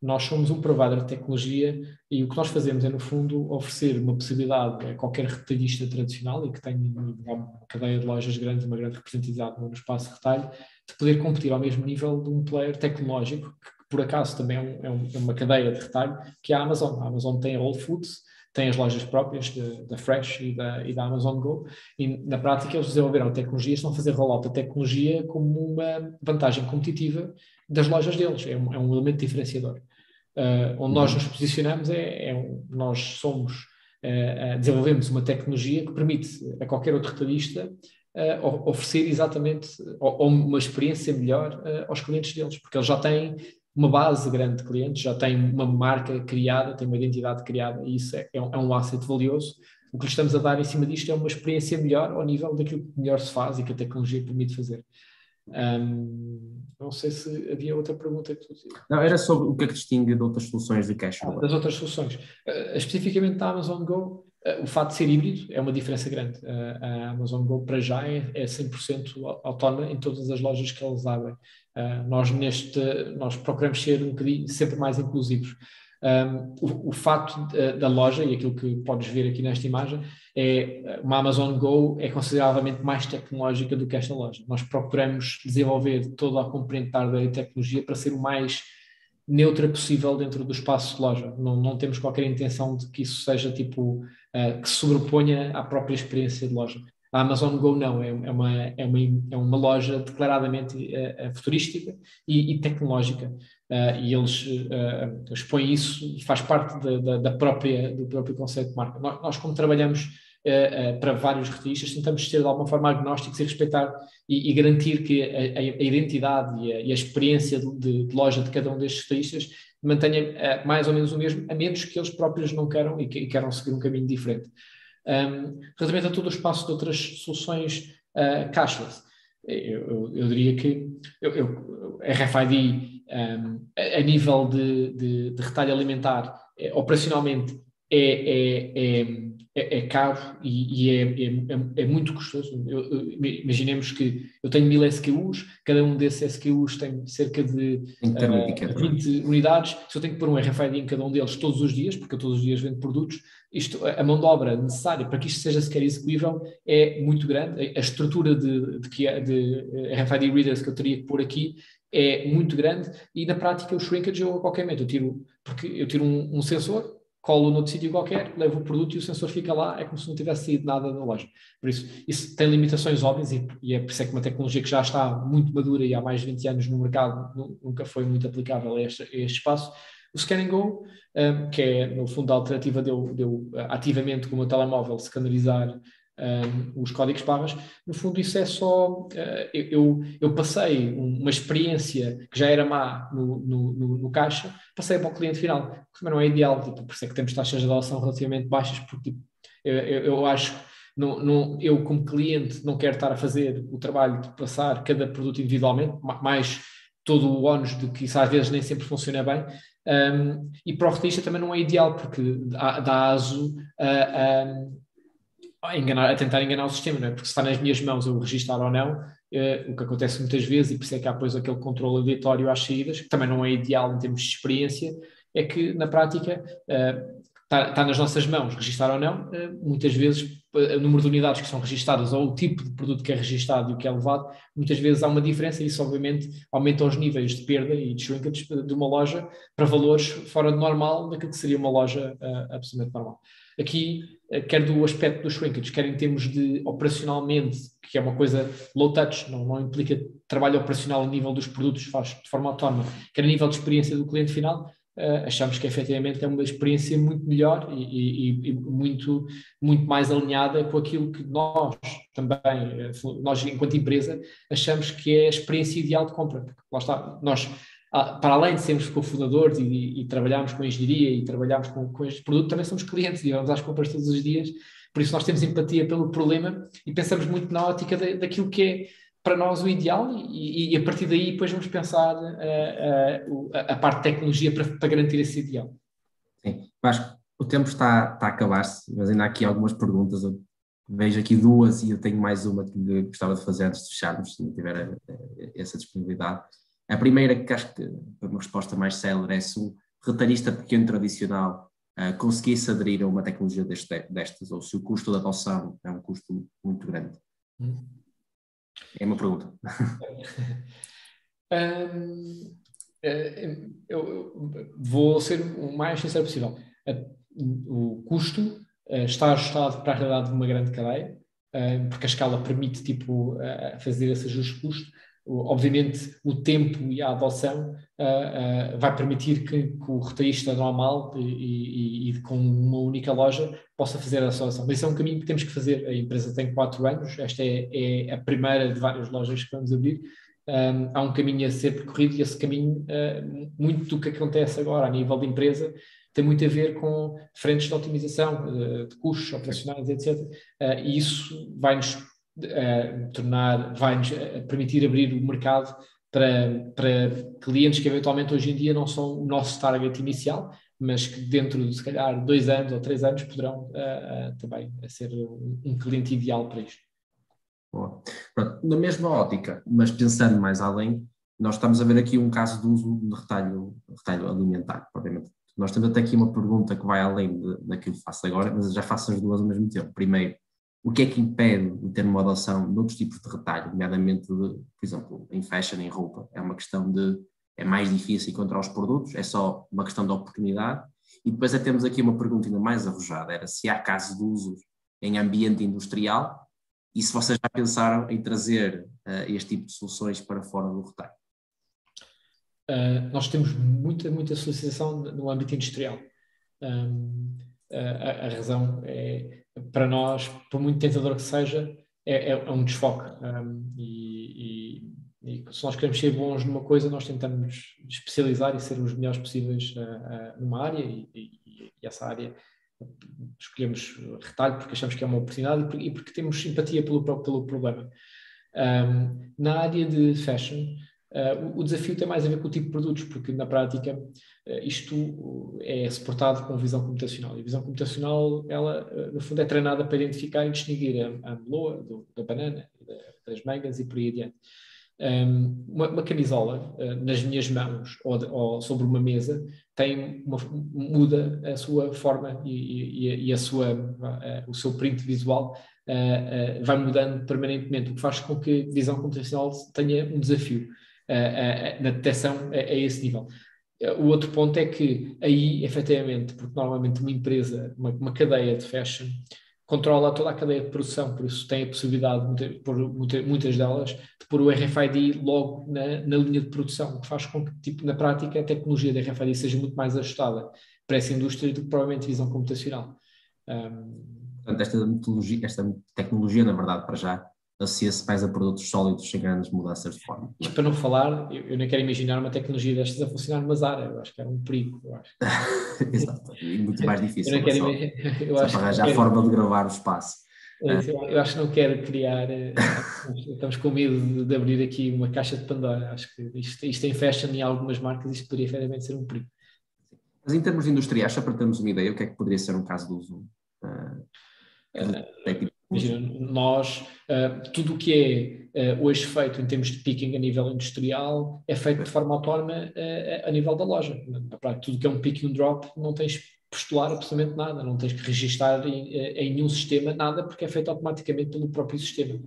nós somos um provider de tecnologia e o que nós fazemos é, no fundo, oferecer uma possibilidade a qualquer retalhista tradicional e que tenha uma cadeia de lojas grandes, uma grande representatividade no espaço de retalho, de poder competir ao mesmo nível de um player tecnológico, que por acaso também é, um, é, um, é uma cadeia de retalho, que é a Amazon. A Amazon tem a Whole Foods, tem as lojas próprias da Fresh e da, e da, Amazon Go, e na prática eles desenvolveram tecnologia, estão a fazer rollout da tecnologia como uma vantagem competitiva das lojas deles, é um, é um elemento diferenciador. Uh, onde nós uhum. nos posicionamos é, é nós somos, uh, uh, desenvolvemos uma tecnologia que permite a qualquer outro retalhista oferecer exatamente ou, ou, uma experiência melhor aos clientes deles, porque eles já têm uma base grande de clientes, já têm uma marca criada, têm uma identidade criada e isso é, é, um, é um asset valioso. O que lhes estamos a dar em cima disto é uma experiência melhor ao nível daquilo que melhor se faz e que a tecnologia permite fazer. Um, não sei se havia outra pergunta que tu Não, era sobre o que é que distingue de outras soluções de cash flow. Das outras soluções. Uh, especificamente da Amazon Go, uh, o fato de ser híbrido é uma diferença grande. Uh, a Amazon Go, para já, é, é 100% autónoma em todas as lojas que eles abrem. nós, neste, nós procuramos ser um bocadinho sempre mais inclusivos. Um, o, o, fato da loja, e aquilo que podes ver aqui nesta imagem, é uma Amazon Go é consideravelmente mais tecnológica do que esta loja. Nós procuramos desenvolver toda a componente da e tecnologia para ser o mais neutra possível dentro do espaço de loja. Não, não temos qualquer intenção de que isso seja tipo uh, que sobreponha à própria experiência de loja. A Amazon Go não, é, é, uma, é, uma, é uma loja declaradamente uh, futurística e, e tecnológica. Uh, e eles expõem isso faz parte da, da, da, própria, do próprio conceito de marca. Nós, nós como trabalhamos para vários retistas, tentamos ser de alguma forma agnósticos e respeitar e, e garantir que a, a, identidade e a, e a experiência de, de, loja de cada um destes retistas mantenha mais ou menos o mesmo, a menos que eles próprios não queiram e, que, e queiram seguir um caminho diferente. Um, relativamente a todo o espaço de outras soluções cashless, eu, eu, eu, diria que eu, eu, RFID um, a, a, nível de, de, de retalho alimentar, é, operacionalmente, é, é, é, é, é caro e, e é, é, é, muito custoso. Eu, eu, imaginemos que eu tenho mil SKUs, cada um desses SKUs tem cerca de uh, 20 unidades. Se eu tenho que pôr um RFID em cada um deles todos os dias, porque eu todos os dias vendo produtos, isto, a mão de obra necessária para que isto seja sequer execuível é muito grande. A estrutura de, de, de RFID readers que eu teria que pôr aqui é muito grande e na prática o shrinkage eu a qualquer momento eu tiro, porque eu tiro um, um sensor, colo noutro sítio qualquer, levo o produto e o sensor fica lá, é como se não tivesse saído nada na loja. Por isso, isso tem limitações óbvias e, e é por isso é que uma tecnologia que já está muito madura e há mais de 20 anos no mercado nunca foi muito aplicável a este, a este espaço. O Scan Go, um, que é no fundo a alternativa de eu, de eu ativamente com o meu telemóvel scannerizar um, os códigos barras, no fundo isso é só, uh, eu, eu passei uma experiência que já era má no, no, no, no caixa, passei para o cliente final, que também não é ideal, tipo, por isso é que temos taxas de adoção relativamente baixas, porque tipo, eu, eu, eu acho não, eu, como cliente, não quero estar a fazer o trabalho de passar cada produto individualmente, mais todo o ónus de que isso às vezes nem sempre funciona bem. Um, e para o retalhista também não é ideal, porque dá, dá aso a, enganar, a tentar enganar o sistema, não é? porque se está nas minhas mãos eu registrar ou não, uh, o que acontece muitas vezes, e por isso é que há depois aquele controle aleatório às saídas, que também não é ideal em termos de experiência, é que na prática está, está nas nossas mãos, registar ou não, uh, muitas vezes o número de unidades que são registadas ou o tipo de produto que é registado e o que é levado, muitas vezes há uma diferença e isso obviamente aumenta os níveis de perda e de shrinkage de uma loja para valores fora do normal daquilo que seria uma loja absolutamente normal. Aqui, uh, quer do aspecto do shrinkage, quer em termos de operacionalmente, que é uma coisa low touch, não, não implica trabalho operacional a nível dos produtos, faz de forma autónoma, quer a nível de experiência do cliente final, uh, achamos que efetivamente é uma experiência muito melhor e, e, e, muito, muito mais alinhada com aquilo que nós também, eh, nós enquanto empresa, achamos que é a experiência ideal de compra. Porque lá está, nós, para além de sermos cofundadores e, e trabalharmos com engenharia e trabalharmos com, com este produto, também somos clientes e vamos às compras todos os dias. Por isso nós temos empatia pelo problema e pensamos muito na ótica de, daquilo que é para nós o ideal e, e, a partir daí depois vamos pensar uh, uh, a parte de tecnologia para, para, garantir esse ideal. Sim, que o tempo está, está a acabar-se, mas ainda há aqui algumas perguntas. Eu vejo aqui duas e eu tenho mais uma que gostava de fazer antes de fecharmos, se não tiver eh, essa disponibilidade. A primeira, que acho que é uma resposta mais célere, é se o retalhista pequeno tradicional uh, conseguisse aderir a uma tecnologia deste, destas, ou se o custo da adoção é um custo muito grande. Hum. É uma pergunta. um, eh, eu vou ser o mais sincero possível. O custo eh, está ajustado para a realidade de uma grande cadeia, porque a escala permite tipo, fazer esse ajuste de custo. Obviamente, o tempo e a adoção uh, uh, vai permitir que, que, o retalhista normal e, e, e, com uma única loja possa fazer a solução. Mas isso é um caminho que temos que fazer. A empresa tem quatro anos, esta é, é a primeira de várias lojas que vamos abrir. Um, há um caminho a ser percorrido e esse caminho, uh, muito do que acontece agora a nível de empresa, tem muito a ver com frentes de otimização, de custos operacionais, etc. e isso vai-nos uh, tornar, vai-nos eh, permitir abrir o mercado para, para clientes que eventualmente hoje em dia não são o nosso target inicial, mas que dentro de se calhar dois anos ou três anos poderão uh, uh, também ser um, um, cliente ideal para isto. Pronto, na mesma ótica, mas pensando mais além, nós estamos a ver aqui um caso de uso de retalho, retalho alimentar, obviamente. Nós temos até aqui uma pergunta que vai além de, daquilo que faço agora, mas já faço as duas ao mesmo tempo. Primeiro, o que é que impede de ter uma adoção de outros tipos de retalho, nomeadamente, de, por exemplo, em fashion, em roupa? É uma questão de, é mais difícil encontrar os produtos, é só uma questão de oportunidade. E depois é, temos aqui uma pergunta ainda mais arrojada, era se há casos de usos em ambiente industrial e se vocês já pensaram em trazer uh, este tipo de soluções para fora do retalho. Uh, nós temos muita, muita solicitação no âmbito industrial. Um, a, a, razão é para nós, por muito tentador que seja, é, é, é um desfoque. Um, e, e, e, se nós queremos ser bons numa coisa, nós tentamos especializar e ser os melhores possíveis uh, uh, numa área, e, e, essa área escolhemos retalho porque achamos que é uma oportunidade e porque, temos simpatia pelo, pelo problema. Um, na área de fashion, Uh, o, desafio tem mais a ver com o tipo de produtos, porque na prática isto é suportado com visão computacional. E a visão computacional, ela, uh, no fundo, é treinada para identificar e distinguir a, a meloa do, da banana, da, das mangas e por aí adiante. Um, uma, uma, camisola nas minhas mãos ou, de, ou, sobre uma mesa tem uma, muda a sua forma e, e, e a sua, o seu print visual vai mudando permanentemente, o que faz com que a visão computacional tenha um desafio na detecção a, a, esse nível. O outro ponto é que aí, efetivamente, porque normalmente uma empresa, uma, uma cadeia de fashion, controla toda a cadeia de produção, por isso tem a possibilidade, de, por muitas delas, de pôr o RFID logo na, na, linha de produção, o que faz com que, tipo, na prática, a tecnologia da RFID seja muito mais ajustada para essa indústria do que provavelmente visão computacional. Um... Portanto, esta, metodologia, esta tecnologia, na verdade, para já, associa-se mais a produtos sólidos sem grandes mudanças de forma. Mas para não falar, eu, eu nem quero imaginar uma tecnologia destas a funcionar numa Zara, eu acho que era um perigo. Eu acho. Exato, e muito mais difícil. Eu não quero imaginar. Eu só acho para arranjar a forma de gravar o espaço. Eu acho que não quero criar. Eh, estamos com medo de abrir aqui uma caixa de Pandora. Acho que isto, isto em fashion em algumas marcas, isto poderia efetivamente ser um perigo. Mas em termos industriais, só para termos uma ideia, o que é que poderia ser um caso de uso? Uh, uh, Imagina, nós, uh, tudo o que é uh, hoje feito em termos de picking a nível industrial é feito de forma autónoma uh, a nível da loja. Tudo que é um pick and drop não tens postular absolutamente nada, não tens que registar em, em nenhum sistema nada, porque é feito automaticamente pelo próprio sistema.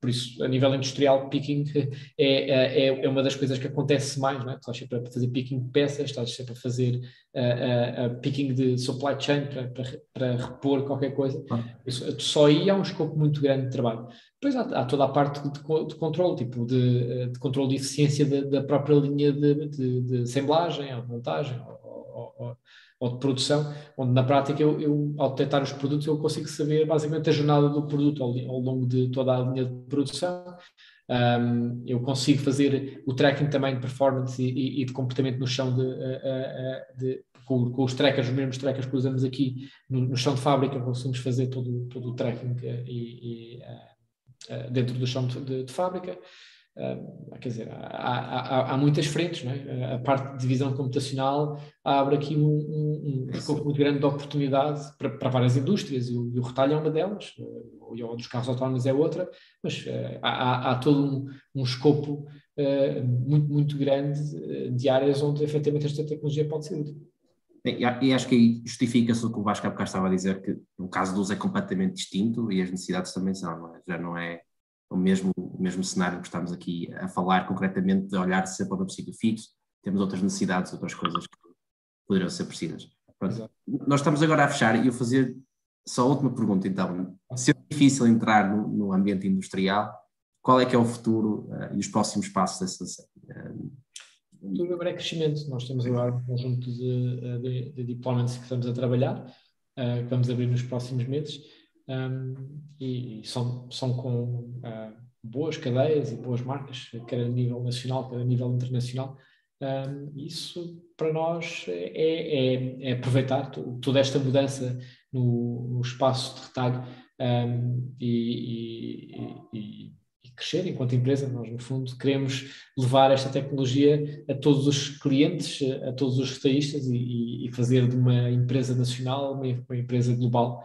Por isso, a nível industrial, picking é, é, é uma das coisas que acontece mais, não é? Estás sempre a fazer picking de peças, estás sempre a fazer uh, uh, picking de supply chain para, para, para repor qualquer coisa. Ah. Isso, só aí há um escopo muito grande de trabalho. Depois há, há toda a parte de, de controle, tipo de, de controle de eficiência da, da própria linha de, de, de assemblagem ou de montagem ou, ou, ou de produção, onde na prática eu, eu, ao detectar os produtos, eu consigo saber basicamente a jornada do produto ao, ao longo de toda a linha de produção. Um, eu consigo fazer o tracking também de performance e, e de comportamento no chão de, de com, com, os trackers, os mesmos trackers que usamos aqui no, no chão de fábrica, conseguimos fazer todo, todo o tracking e, e uh, dentro do chão de, de fábrica. Uh, quer dizer, há, há, há, muitas frentes, não é? A parte de visão computacional abre aqui um, um, um escopo muito grande de oportunidade para, para várias indústrias, e o, e o, retalho é uma delas, e o dos carros autónomos é outra, mas uh, há, há, todo um, um escopo uh, muito, muito grande de áreas onde efetivamente esta tecnologia pode ser útil. E acho que aí justifica-se o que o Vasco há bocado estava a dizer, que o caso do uso é completamente distinto e as necessidades também são, não é? já não é o mesmo, o mesmo cenário que estamos aqui a falar concretamente, de olhar sempre para o princípio fixo, temos outras necessidades, outras coisas que poderiam ser precisas. Nós estamos agora a fechar e eu fazer só a última pergunta então. Se é difícil entrar no, no, ambiente industrial, qual é que é o futuro uh, e os próximos passos dessa uh, o futuro agora é crescimento. Nós temos agora um conjunto de, eh, de, de deployments que estamos a trabalhar, uh, que vamos abrir nos próximos meses um, e, e, são, são com uh, boas cadeias e boas marcas, quer a nível nacional, quer a nível internacional. Um, isso para nós é, é, é aproveitar toda esta mudança no, no espaço de retalho um, e, e, e, crescer enquanto empresa. Nós, no fundo, queremos levar esta tecnologia a todos os clientes, a todos os retalhistas e, fazer de uma empresa nacional uma, uma empresa global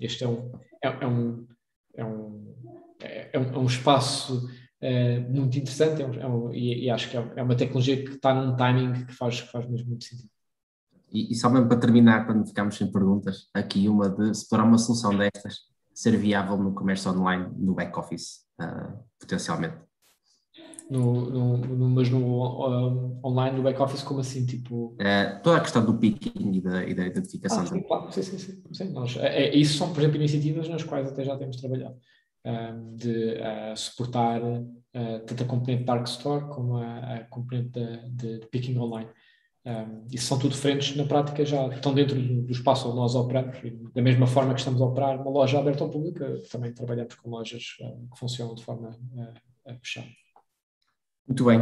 este é um, é, é, um, é, um, é, um, é um espaço uh, muito interessante é um, é um, e, e, acho que é, uma tecnologia que está num timing que faz, que faz mesmo muito sentido. E, e só mesmo para terminar, para não ficarmos sem perguntas, aqui uma de se para uma solução destas ser viável no comércio online, no back-office, uh, potencialmente no, no, no, mas no uh, online, no back-office, como assim? Tipo... É, toda a questão do picking e da, e da identificação. Ah, sim, claro, sim, sim, sim, sim. Nós, é, é, isso são, por exemplo, iniciativas nas quais até já temos trabalhado, um, de uh, suportar uh, tanto a componente Dark Store como a, a componente de, de, picking online. Um, isso são tudo frentes, na prática já estão dentro do, do espaço onde nós operamos, da mesma forma que estamos a operar uma loja aberta ao público, também trabalhamos com lojas que funcionam de forma fechada. Muito bem.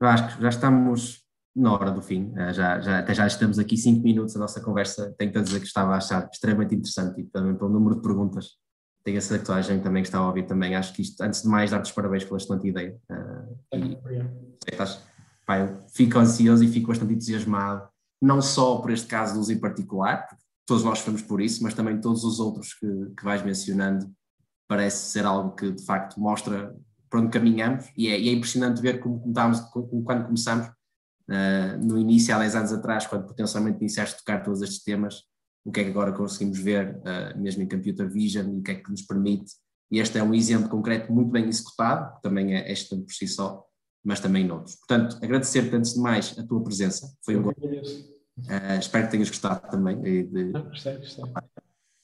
Vasco, já estamos na hora do fim, eh, já, já, até já estamos aqui cinco minutos, a nossa conversa tenho que dizer que estava a achar extremamente interessante e também pelo número de perguntas. Tenho a certeza que toda a gente também que está a ouvir também. Acho que isto, antes de mais, dar-te os parabéns pela excelente ideia. Uh, e Pá, eu fico ansioso e fico bastante entusiasmado, não só por este caso de uso em particular, porque todos nós fomos por isso, mas também todos os outros que, que vais mencionando, parece ser algo que de facto mostra para onde caminhamos e é, e é impressionante ver como, como quando começamos, uh, no início, há 10 anos atrás, quando potencialmente iniciaste a tocar todos estes temas, o que é que agora conseguimos ver, uh, mesmo em computer vision, e o que é que nos permite. E este é um exemplo concreto muito bem executado, que também é excelente por si só, mas também noutros. Portanto, agradecer-te antes de mais a tua presença, foi um gosto. Uh, espero que tenhas gostado também de, ah, gostei, gostei.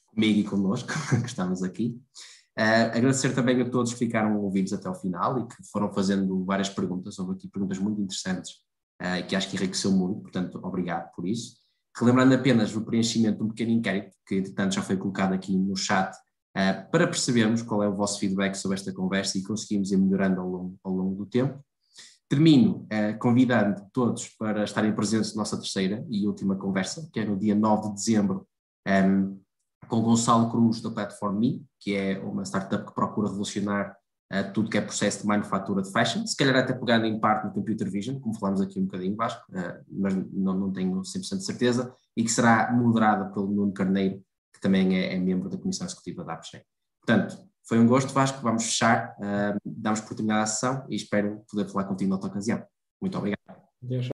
comigo e connosco, que estamos aqui. Uh, agradecer também a todos que ficaram ouvidos até ao final e que foram fazendo várias perguntas, houve aqui perguntas muito interessantes uh, que acho que enriqueceu muito, portanto, obrigado por isso. Relembrando apenas o preenchimento de um pequeno inquérito, que entretanto já foi colocado aqui no chat, uh, para percebermos qual é o vosso feedback sobre esta conversa e conseguimos ir melhorando ao longo, ao longo do tempo. Termino uh, convidando todos para estarem presentes na nossa terceira e última conversa, que é no dia 9 de dezembro, um, com Gonçalo Cruz, da Platform Me, que é uma startup que procura revolucionar uh, tudo que é processo de manufatura de fashion, se calhar até pegando em parte no Computer Vision, como falámos aqui um bocadinho, Vasco, uh, mas não, não tenho 100% de certeza, e que será moderada pelo Nuno Carneiro, que também é, é membro da Comissão Executiva da APSEC. Portanto, foi um gosto, Vasco. Vamos fechar, uh, damos por terminada a sessão e espero poder falar contigo noutra ocasião. Muito obrigado. Deus.